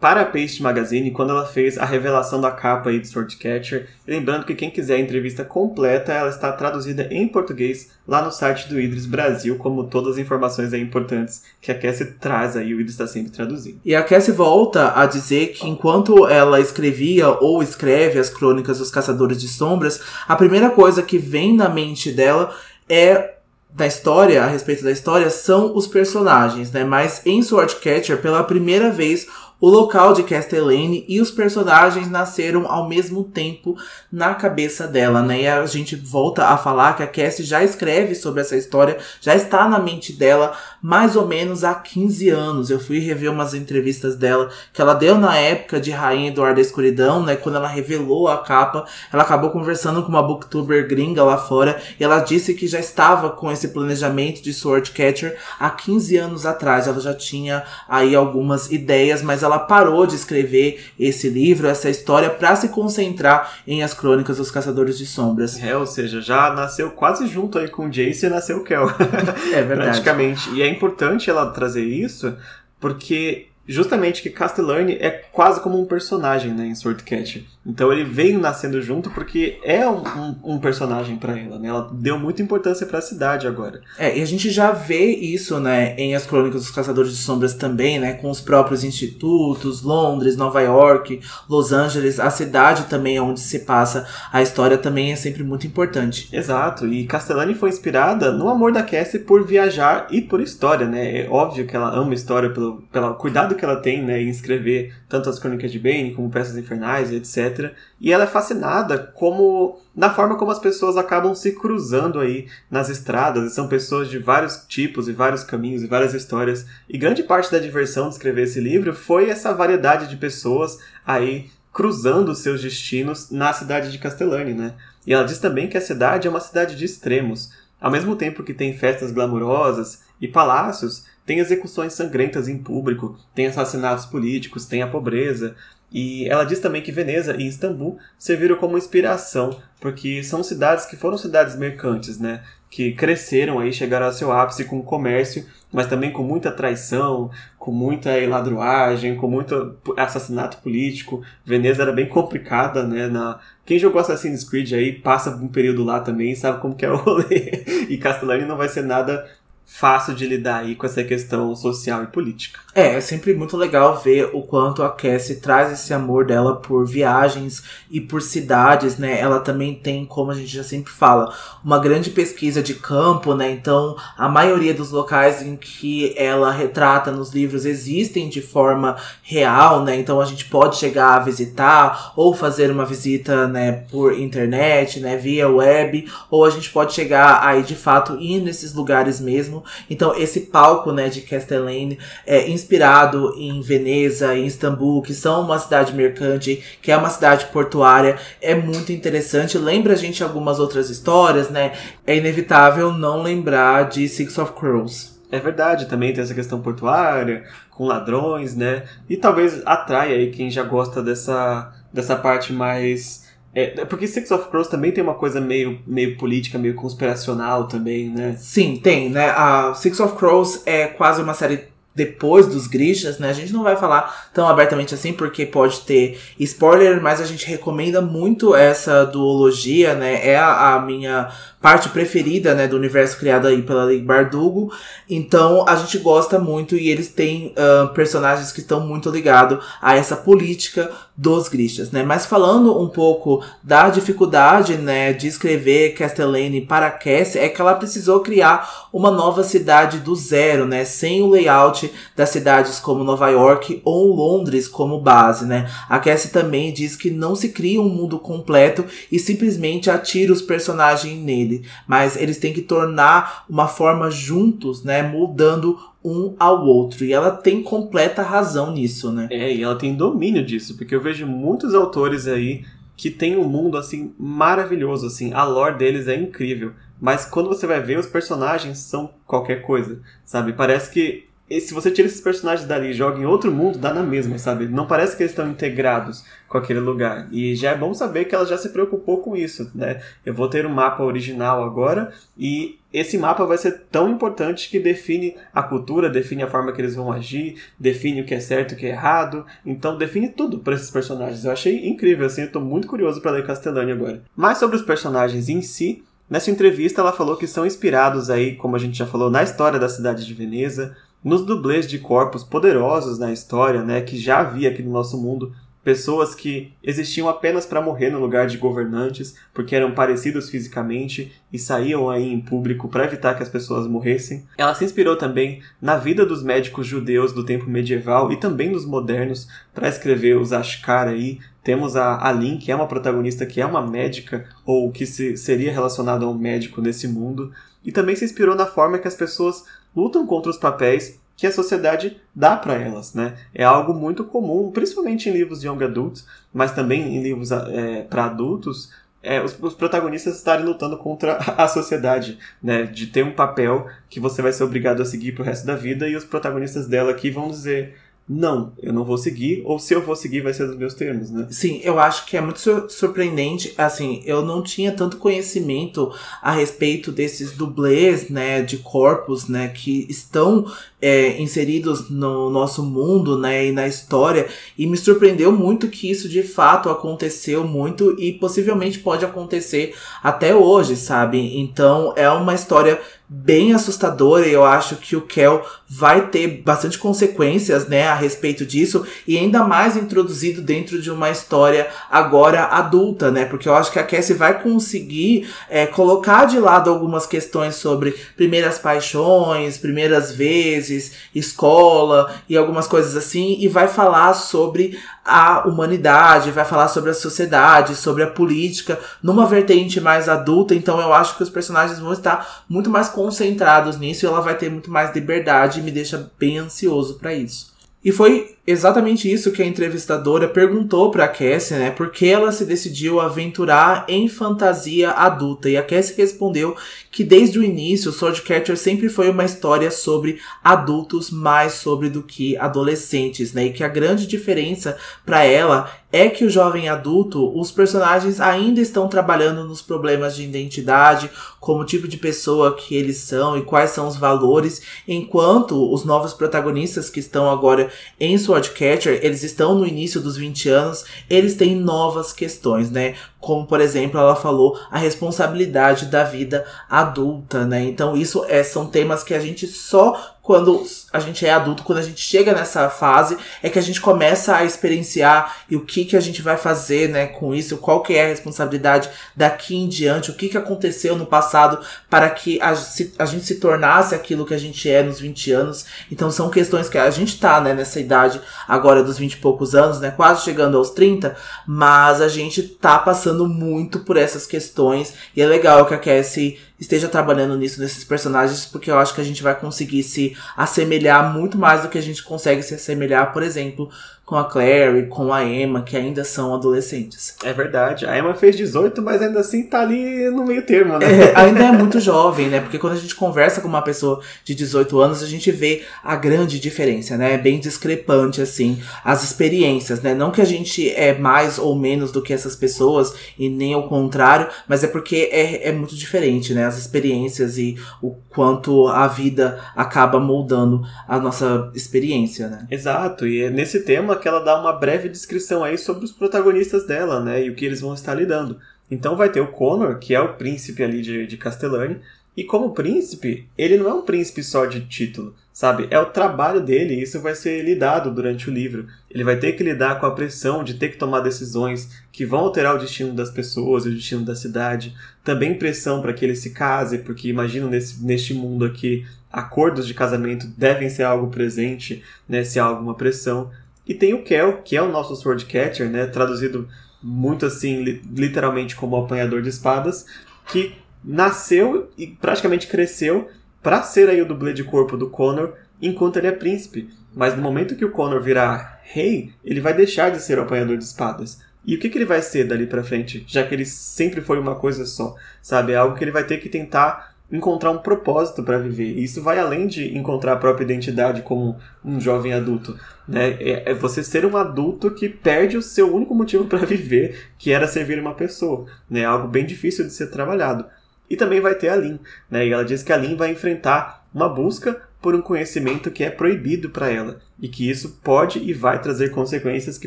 para a Paste Magazine quando ela fez a revelação da capa aí de Swordcatcher. Lembrando que quem quiser a entrevista completa, ela está traduzida em português lá no site do Idris Brasil, como todas as informações aí importantes que a Cassie traz aí, o Idris está sempre traduzindo. E a Cassie volta a dizer que enquanto ela escrevia ou escreve as crônicas dos Caçadores de Sombras, a primeira coisa que vem na mente dela é da história, a respeito da história, são os personagens, né? Mas em Swordcatcher, pela primeira vez, o local de Castellane e os personagens nasceram ao mesmo tempo na cabeça dela, né? E a gente volta a falar que a Cassie já escreve sobre essa história, já está na mente dela mais ou menos há 15 anos. Eu fui rever umas entrevistas dela que ela deu na época de Rainha Eduarda da Escuridão, né? Quando ela revelou a capa, ela acabou conversando com uma booktuber gringa lá fora e ela disse que já estava com esse planejamento de Swordcatcher há 15 anos atrás. Ela já tinha aí algumas ideias, mas ela parou de escrever esse livro, essa história, para se concentrar em As Crônicas dos Caçadores de Sombras. É, ou seja, já nasceu quase junto aí com Jace e nasceu Kel. É verdade. Praticamente. E é importante ela trazer isso, porque justamente que Castellani é quase como um personagem né, em Swordcatcher. Então ele veio nascendo junto porque é um, um, um personagem para ela, né? Ela deu muita importância para a cidade agora. É, e a gente já vê isso, né, em As Crônicas dos Caçadores de Sombras também, né, com os próprios institutos, Londres, Nova York, Los Angeles, a cidade também onde se passa a história também é sempre muito importante. Exato, e Castellani foi inspirada no amor da Cassie por viajar e por história, né? É óbvio que ela ama história pelo, pelo cuidado que ela tem, né, em escrever tanto as Crônicas de Bane como Peças Infernais, etc. E ela é fascinada como na forma como as pessoas acabam se cruzando aí nas estradas, e são pessoas de vários tipos e vários caminhos e várias histórias. E grande parte da diversão de escrever esse livro foi essa variedade de pessoas aí cruzando seus destinos na cidade de Castellani, né? E ela diz também que a cidade é uma cidade de extremos. Ao mesmo tempo que tem festas glamourosas e palácios, tem execuções sangrentas em público, tem assassinatos políticos, tem a pobreza. E ela diz também que Veneza e Istambul serviram como inspiração, porque são cidades que foram cidades mercantes, né? Que cresceram aí, chegaram ao seu ápice com o comércio, mas também com muita traição, com muita ladruagem, com muito assassinato político. Veneza era bem complicada, né? Na... Quem jogou Assassin's Creed aí passa um período lá também, sabe como que é o rolê. E Castellani não vai ser nada fácil de lidar aí com essa questão social e política. É, é sempre muito legal ver o quanto a Cassie traz esse amor dela por viagens e por cidades, né? Ela também tem, como a gente já sempre fala, uma grande pesquisa de campo, né? Então, a maioria dos locais em que ela retrata nos livros existem de forma real, né? Então, a gente pode chegar a visitar ou fazer uma visita, né, por internet, né, via web, ou a gente pode chegar aí de fato ir nesses lugares mesmo mesmo. Então, esse palco, né, de Castellane é inspirado em Veneza, em Istambul, que são uma cidade mercante, que é uma cidade portuária, é muito interessante. Lembra a gente algumas outras histórias, né? É inevitável não lembrar de Six of Crows. É verdade, também tem essa questão portuária, com ladrões, né? E talvez atrai aí quem já gosta dessa, dessa parte mais é, é, porque Six of Crows também tem uma coisa meio, meio política, meio conspiracional também, né? Sim, tem, né? A Six of Crows é quase uma série depois dos Grishas, né? A gente não vai falar tão abertamente assim porque pode ter spoiler, mas a gente recomenda muito essa duologia, né? É a, a minha parte preferida, né, do universo criado aí pela Lei Bardugo. Então a gente gosta muito e eles têm uh, personagens que estão muito ligados a essa política dos Grishas, né? Mas falando um pouco da dificuldade, né, de escrever Castellane para Cassie, é que ela precisou criar uma nova cidade do zero, né, sem o layout das cidades como Nova York ou Londres como base, né? A Cassie também diz que não se cria um mundo completo e simplesmente atira os personagens nele mas eles têm que tornar uma forma juntos, né, mudando um ao outro. E ela tem completa razão nisso, né? É, e ela tem domínio disso, porque eu vejo muitos autores aí que tem um mundo assim maravilhoso, assim, a lore deles é incrível. Mas quando você vai ver, os personagens são qualquer coisa, sabe? Parece que e se você tira esses personagens dali e joga em outro mundo, dá na mesma, sabe? Não parece que eles estão integrados com aquele lugar. E já é bom saber que ela já se preocupou com isso, né? Eu vou ter um mapa original agora e esse mapa vai ser tão importante que define a cultura, define a forma que eles vão agir, define o que é certo e o que é errado. Então define tudo para esses personagens. Eu achei incrível, assim, eu tô muito curioso para ler Castellani agora. Mais sobre os personagens em si, Nessa entrevista ela falou que são inspirados aí, como a gente já falou, na história da cidade de Veneza, nos dublês de corpos poderosos na história, né, que já havia aqui no nosso mundo pessoas que existiam apenas para morrer no lugar de governantes, porque eram parecidos fisicamente e saíam aí em público para evitar que as pessoas morressem. Ela se inspirou também na vida dos médicos judeus do tempo medieval e também dos modernos para escrever os Ashkar aí. Temos a Alin, que é uma protagonista que é uma médica ou que se, seria relacionada a um médico nesse mundo, e também se inspirou na forma que as pessoas lutam contra os papéis que a sociedade dá para elas, né? É algo muito comum, principalmente em livros de young adults, mas também em livros é, para adultos, é, os, os, protagonistas estarem lutando contra a sociedade, né? De ter um papel que você vai ser obrigado a seguir pro resto da vida e os protagonistas dela aqui vão dizer não, eu não vou seguir, ou se eu vou seguir vai ser dos meus termos, né? Sim, eu acho que é muito surpreendente, assim, eu não tinha tanto conhecimento a respeito desses dublês, né, de corpos, né, que estão é, inseridos no nosso mundo, né, e na história, e me surpreendeu muito que isso de fato aconteceu muito e possivelmente pode acontecer até hoje, sabe? Então é uma história bem assustadora e eu acho que o Kel vai ter bastante consequências, né, a respeito disso e ainda mais introduzido dentro de uma história agora adulta, né, porque eu acho que a Cassie vai conseguir é, colocar de lado algumas questões sobre primeiras paixões, primeiras vezes, escola e algumas coisas assim e vai falar sobre a humanidade, vai falar sobre a sociedade, sobre a política, numa vertente mais adulta. Então eu acho que os personagens vão estar muito mais concentrados nisso e ela vai ter muito mais liberdade e me deixa bem ansioso para isso. E foi exatamente isso que a entrevistadora perguntou pra Cassie, né? Por que ela se decidiu aventurar em fantasia adulta? E a Cassie respondeu que desde o início, Swordcatcher sempre foi uma história sobre adultos mais sobre do que adolescentes, né? E que a grande diferença para ela é que o jovem adulto, os personagens ainda estão trabalhando nos problemas de identidade, como tipo de pessoa que eles são e quais são os valores, enquanto os novos protagonistas que estão agora em Swordcatcher, eles estão no início dos 20 anos, eles têm novas questões, né? Como, por exemplo, ela falou, a responsabilidade da vida adulta, né? Então, isso é, são temas que a gente só quando a gente é adulto, quando a gente chega nessa fase, é que a gente começa a experienciar e o que que a gente vai fazer, né, com isso, qual que é a responsabilidade daqui em diante, o que que aconteceu no passado para que a, a gente se tornasse aquilo que a gente é nos 20 anos. Então são questões que a gente tá, né, nessa idade agora dos 20 e poucos anos, né, quase chegando aos 30, mas a gente tá passando muito por essas questões. E é legal que a Cassie esteja trabalhando nisso, nesses personagens, porque eu acho que a gente vai conseguir se assemelhar muito mais do que a gente consegue se assemelhar, por exemplo, com a Clary, com a Emma, que ainda são adolescentes. É verdade. A Emma fez 18, mas ainda assim tá ali no meio termo, né? É, ainda é muito jovem, né? Porque quando a gente conversa com uma pessoa de 18 anos, a gente vê a grande diferença, né? É bem discrepante, assim, as experiências, né? Não que a gente é mais ou menos do que essas pessoas, e nem ao contrário, mas é porque é, é muito diferente, né? As experiências e o quanto a vida acaba moldando a nossa experiência, né? Exato, e é nesse tema que ela dá uma breve descrição aí sobre os protagonistas dela, né, e o que eles vão estar lidando. Então vai ter o Connor, que é o príncipe ali de, de Castellani, e como príncipe, ele não é um príncipe só de título, sabe? É o trabalho dele e isso vai ser lidado durante o livro. Ele vai ter que lidar com a pressão de ter que tomar decisões que vão alterar o destino das pessoas o destino da cidade. Também pressão para que ele se case, porque imagino nesse, neste mundo aqui, acordos de casamento devem ser algo presente, né? Se há alguma pressão. E tem o Kel, que é o nosso Swordcatcher, né? Traduzido muito assim, li literalmente como apanhador de espadas, que nasceu e praticamente cresceu para ser aí o dublê de corpo do Connor enquanto ele é príncipe. Mas no momento que o Connor virar rei, ele vai deixar de ser o apanhador de espadas. E o que, que ele vai ser dali para frente? Já que ele sempre foi uma coisa só, sabe? É algo que ele vai ter que tentar encontrar um propósito para viver. E isso vai além de encontrar a própria identidade como um jovem adulto. Né? É, é você ser um adulto que perde o seu único motivo para viver, que era servir uma pessoa. Né? Algo bem difícil de ser trabalhado. E também vai ter a Lin. Né? E ela diz que a Lin vai enfrentar uma busca por um conhecimento que é proibido para ela e que isso pode e vai trazer consequências que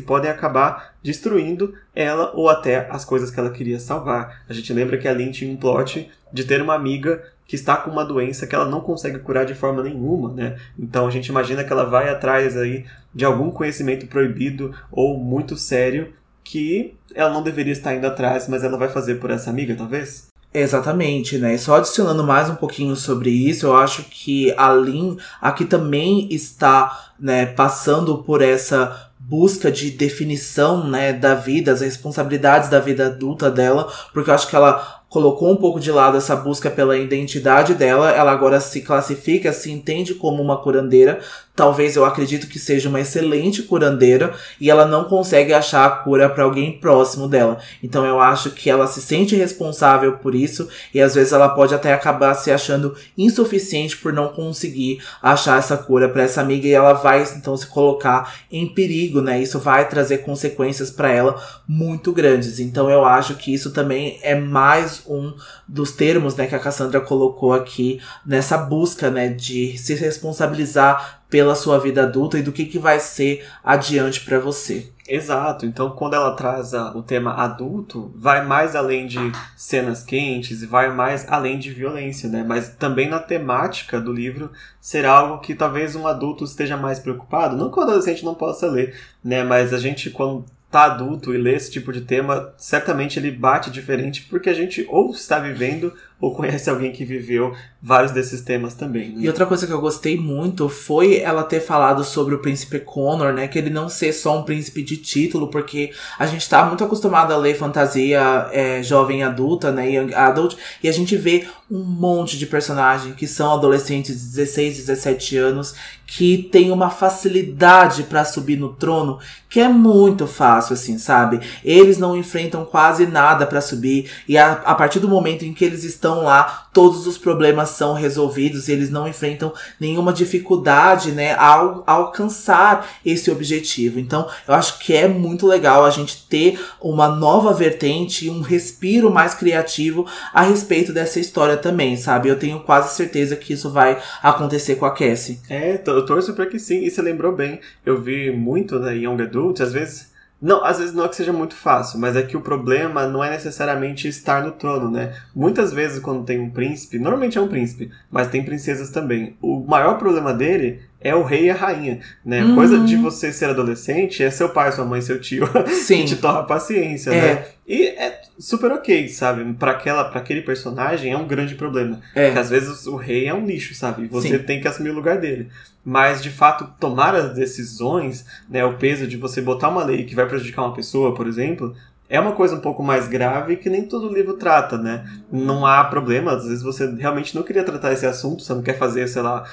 podem acabar destruindo ela ou até as coisas que ela queria salvar. A gente lembra que a Lin tinha um plot de ter uma amiga que está com uma doença que ela não consegue curar de forma nenhuma, né? Então a gente imagina que ela vai atrás aí de algum conhecimento proibido ou muito sério que ela não deveria estar indo atrás, mas ela vai fazer por essa amiga, talvez? Exatamente, né? Só adicionando mais um pouquinho sobre isso, eu acho que a Lin aqui também está, né, passando por essa busca de definição, né, da vida, as responsabilidades da vida adulta dela, porque eu acho que ela colocou um pouco de lado essa busca pela identidade dela, ela agora se classifica, se entende como uma curandeira. Talvez eu acredito que seja uma excelente curandeira e ela não consegue achar a cura para alguém próximo dela. Então eu acho que ela se sente responsável por isso e às vezes ela pode até acabar se achando insuficiente por não conseguir achar essa cura para essa amiga e ela vai então se colocar em perigo, né? Isso vai trazer consequências para ela muito grandes. Então eu acho que isso também é mais um dos termos né, que a Cassandra colocou aqui nessa busca né, de se responsabilizar pela sua vida adulta e do que, que vai ser adiante para você. Exato, então quando ela traz o tema adulto, vai mais além de cenas quentes e vai mais além de violência, né? Mas também na temática do livro será algo que talvez um adulto esteja mais preocupado. Não que o adolescente não possa ler, né? Mas a gente, quando tá adulto e lê esse tipo de tema, certamente ele bate diferente porque a gente ou está vivendo ou conhece alguém que viveu vários desses temas também. Né? E outra coisa que eu gostei muito foi ela ter falado sobre o príncipe Connor, né? Que ele não ser só um príncipe de título, porque a gente tá muito acostumado a ler fantasia é, jovem adulta, né? Young adult, e a gente vê um monte de personagens que são adolescentes de 16, 17 anos que tem uma facilidade para subir no trono que é muito fácil, assim, sabe? Eles não enfrentam quase nada para subir e a, a, partir do momento em que eles estão lá, todos os problemas são resolvidos e eles não enfrentam nenhuma dificuldade, né, ao, ao alcançar esse objetivo. Então, eu acho que é muito legal a gente ter uma nova vertente um respiro mais criativo a respeito dessa história também, sabe? Eu tenho quase certeza que isso vai acontecer com a Cassie. É, eu torço para que sim. E você lembrou bem. Eu vi muito né, Young Adult, às vezes. Não, às vezes não é que seja muito fácil, mas é que o problema não é necessariamente estar no trono, né? Muitas vezes quando tem um príncipe, normalmente é um príncipe, mas tem princesas também. O maior problema dele é o rei e a rainha, né? Uhum. Coisa de você ser adolescente é seu pai, sua mãe, seu tio Sim. que te torna paciência, é. né? E é super ok, sabe? Para aquela, para aquele personagem é um grande problema, é. porque às vezes o rei é um lixo, sabe? Você Sim. tem que assumir o lugar dele. Mas de fato tomar as decisões, né? O peso de você botar uma lei que vai prejudicar uma pessoa, por exemplo, é uma coisa um pouco mais grave que nem todo livro trata, né? Não há problema, às vezes você realmente não queria tratar esse assunto, você não quer fazer, sei lá,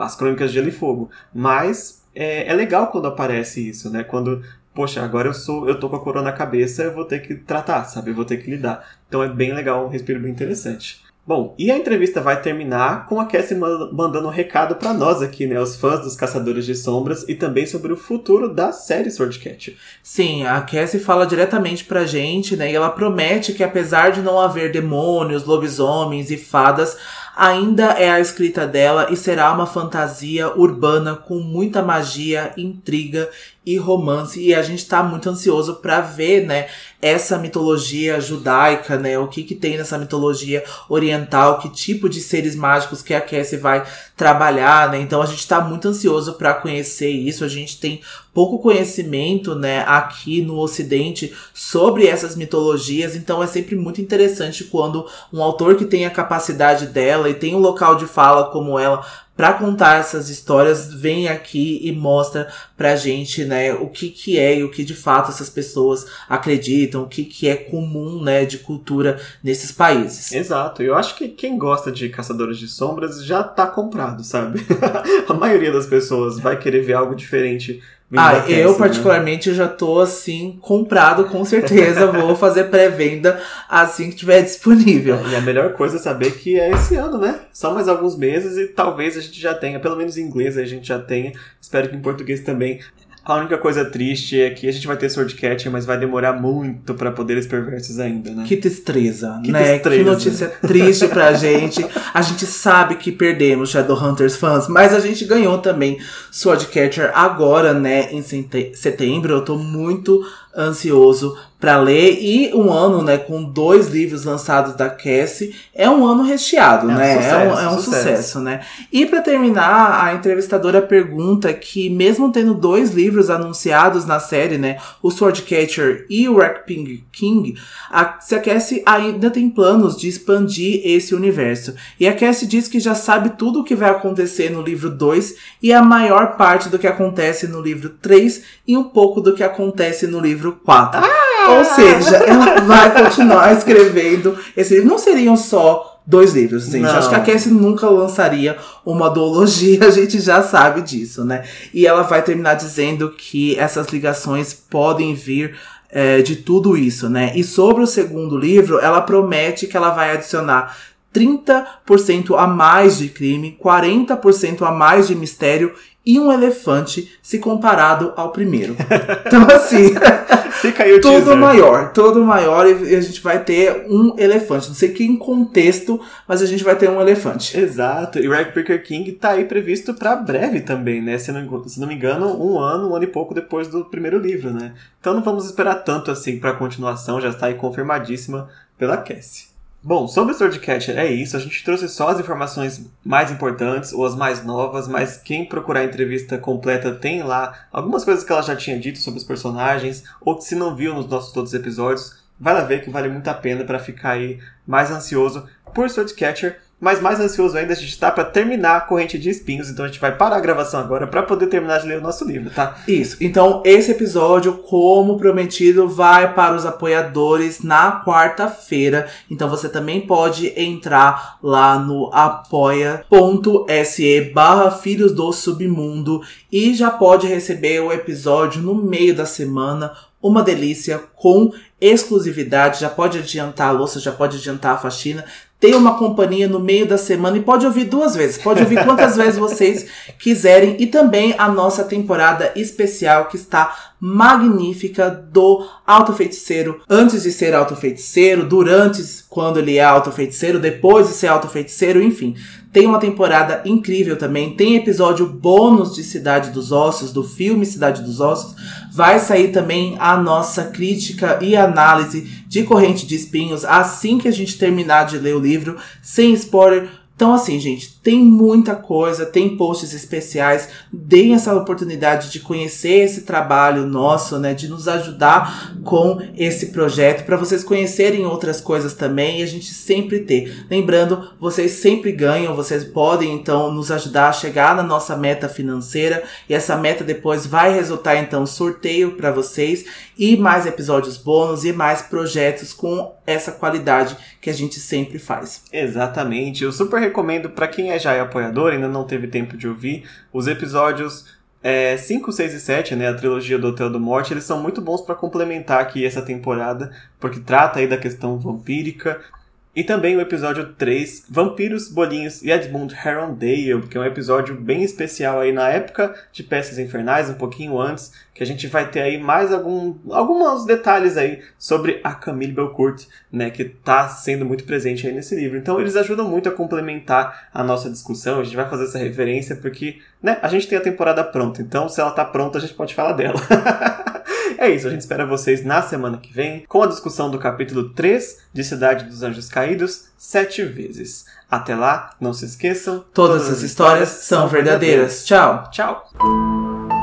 as crônicas de Gelo e Fogo. Mas é, é legal quando aparece isso, né? Quando poxa, agora eu sou, eu tô com a coroa na cabeça, eu vou ter que tratar, sabe? Eu vou ter que lidar. Então é bem legal, um respiro bem interessante. Bom, e a entrevista vai terminar com a Cassie mandando um recado para nós aqui, né, os fãs dos Caçadores de Sombras, e também sobre o futuro da série Swordcat. Sim, a Cassie fala diretamente pra gente, né, e ela promete que apesar de não haver demônios, lobisomens e fadas, ainda é a escrita dela e será uma fantasia urbana com muita magia, intriga e romance e a gente tá muito ansioso para ver, né, essa mitologia judaica, né, o que que tem nessa mitologia oriental, que tipo de seres mágicos que a Cassie vai trabalhar, né? Então a gente tá muito ansioso para conhecer isso. A gente tem pouco conhecimento, né, aqui no ocidente sobre essas mitologias, então é sempre muito interessante quando um autor que tem a capacidade dela e tem um local de fala como ela para contar essas histórias, vem aqui e mostra pra gente, né, o que que é e o que de fato essas pessoas acreditam, o que que é comum, né, de cultura nesses países. Exato. Eu acho que quem gosta de Caçadores de Sombras já tá comprado, sabe? a maioria das pessoas vai querer ver algo diferente ah, eu né? particularmente né? já tô assim, comprado com certeza. vou fazer pré-venda assim que tiver disponível. É, e a melhor coisa é saber que é esse ano, né? Só mais alguns meses e talvez a gente já tenha, pelo menos em inglês a gente já tenha. Espero que em português também. A única coisa triste é que a gente vai ter Swordcat, mas vai demorar muito para poderes perversos ainda, né? Que tristeza, que né? Destreza. Que notícia triste pra gente. A gente sabe que perdemos Shadowhunters fãs, mas a gente ganhou também Swordcatcher agora, né, em setembro. Eu tô muito ansioso para ler e um ano, né, com dois livros lançados da Cassie, é um ano recheado, é um né? Sucesso, é um, é um sucesso. sucesso. né? E para terminar, a entrevistadora pergunta que mesmo tendo dois livros anunciados na série, né, o Swordcatcher e o Wreckping King, a, se a Cassie ainda tem planos de expandir esse universo. E a Cassie diz que já sabe tudo o que vai acontecer no livro 2 e a maior parte do que acontece no livro 3 e um pouco do que acontece no livro 4. Ah! Ou seja, ela vai continuar escrevendo esse livro. Não seriam só dois livros, gente. Não. Acho que a Cassie nunca lançaria uma duologia, a gente já sabe disso, né? E ela vai terminar dizendo que essas ligações podem vir é, de tudo isso, né? E sobre o segundo livro, ela promete que ela vai adicionar 30% a mais de crime, 40% a mais de mistério e um elefante se comparado ao primeiro. Então, assim, Fica aí o todo teaser. maior, todo maior, e a gente vai ter um elefante. Não sei que em contexto, mas a gente vai ter um elefante. Exato, e Ragbreaker King tá aí previsto para breve também, né? Se não, se não me engano, um ano, um ano e pouco depois do primeiro livro, né? Então não vamos esperar tanto assim pra continuação, já está aí confirmadíssima pela Cassie. Bom, sobre o Swordcatcher é isso. A gente trouxe só as informações mais importantes ou as mais novas, mas quem procurar a entrevista completa tem lá algumas coisas que ela já tinha dito sobre os personagens, ou que se não viu nos nossos outros episódios, vai lá ver que vale muito a pena para ficar aí mais ansioso por Swordcatcher. Mas mais ansioso ainda a gente tá para terminar a Corrente de Espinhos, então a gente vai parar a gravação agora para poder terminar de ler o nosso livro, tá? Isso. Então, esse episódio, como prometido, vai para os apoiadores na quarta-feira. Então, você também pode entrar lá no apoia.se barra Filhos do Submundo e já pode receber o episódio no meio da semana. Uma delícia, com exclusividade. Já pode adiantar a louça, já pode adiantar a faxina tem uma companhia no meio da semana e pode ouvir duas vezes. Pode ouvir quantas vezes vocês quiserem. E também a nossa temporada especial que está magnífica do Alto Feiticeiro. Antes de ser Alto Feiticeiro, durante quando ele é Alto Feiticeiro, depois de ser Alto Feiticeiro, enfim. Tem uma temporada incrível também. Tem episódio bônus de Cidade dos Ossos, do filme Cidade dos Ossos. Vai sair também a nossa crítica e análise de Corrente de Espinhos assim que a gente terminar de ler o livro, sem spoiler então, assim, gente, tem muita coisa, tem posts especiais. Deem essa oportunidade de conhecer esse trabalho nosso, né? De nos ajudar com esse projeto, para vocês conhecerem outras coisas também e a gente sempre ter. Lembrando, vocês sempre ganham, vocês podem então nos ajudar a chegar na nossa meta financeira e essa meta depois vai resultar então sorteio para vocês e mais episódios bônus e mais projetos com essa qualidade que a gente sempre faz. Exatamente. Eu super recomendo para quem é já é apoiador, ainda não teve tempo de ouvir, os episódios é, 5, 6 e 7, né, a trilogia do Hotel do Morte, eles são muito bons para complementar aqui essa temporada, porque trata aí da questão vampírica, e também o episódio 3, Vampiros, Bolinhos e Edmund Herondale, que é um episódio bem especial aí na época de Peças Infernais, um pouquinho antes, que a gente vai ter aí mais algum, alguns detalhes aí sobre a Camille Belcourt, né, que está sendo muito presente aí nesse livro. Então eles ajudam muito a complementar a nossa discussão, a gente vai fazer essa referência porque, né, a gente tem a temporada pronta, então se ela está pronta a gente pode falar dela. É isso, a gente espera vocês na semana que vem com a discussão do capítulo 3 de Cidade dos Anjos Caídos, sete vezes. Até lá, não se esqueçam. Todas, todas as histórias, histórias são verdadeiras. verdadeiras. Tchau. Tchau.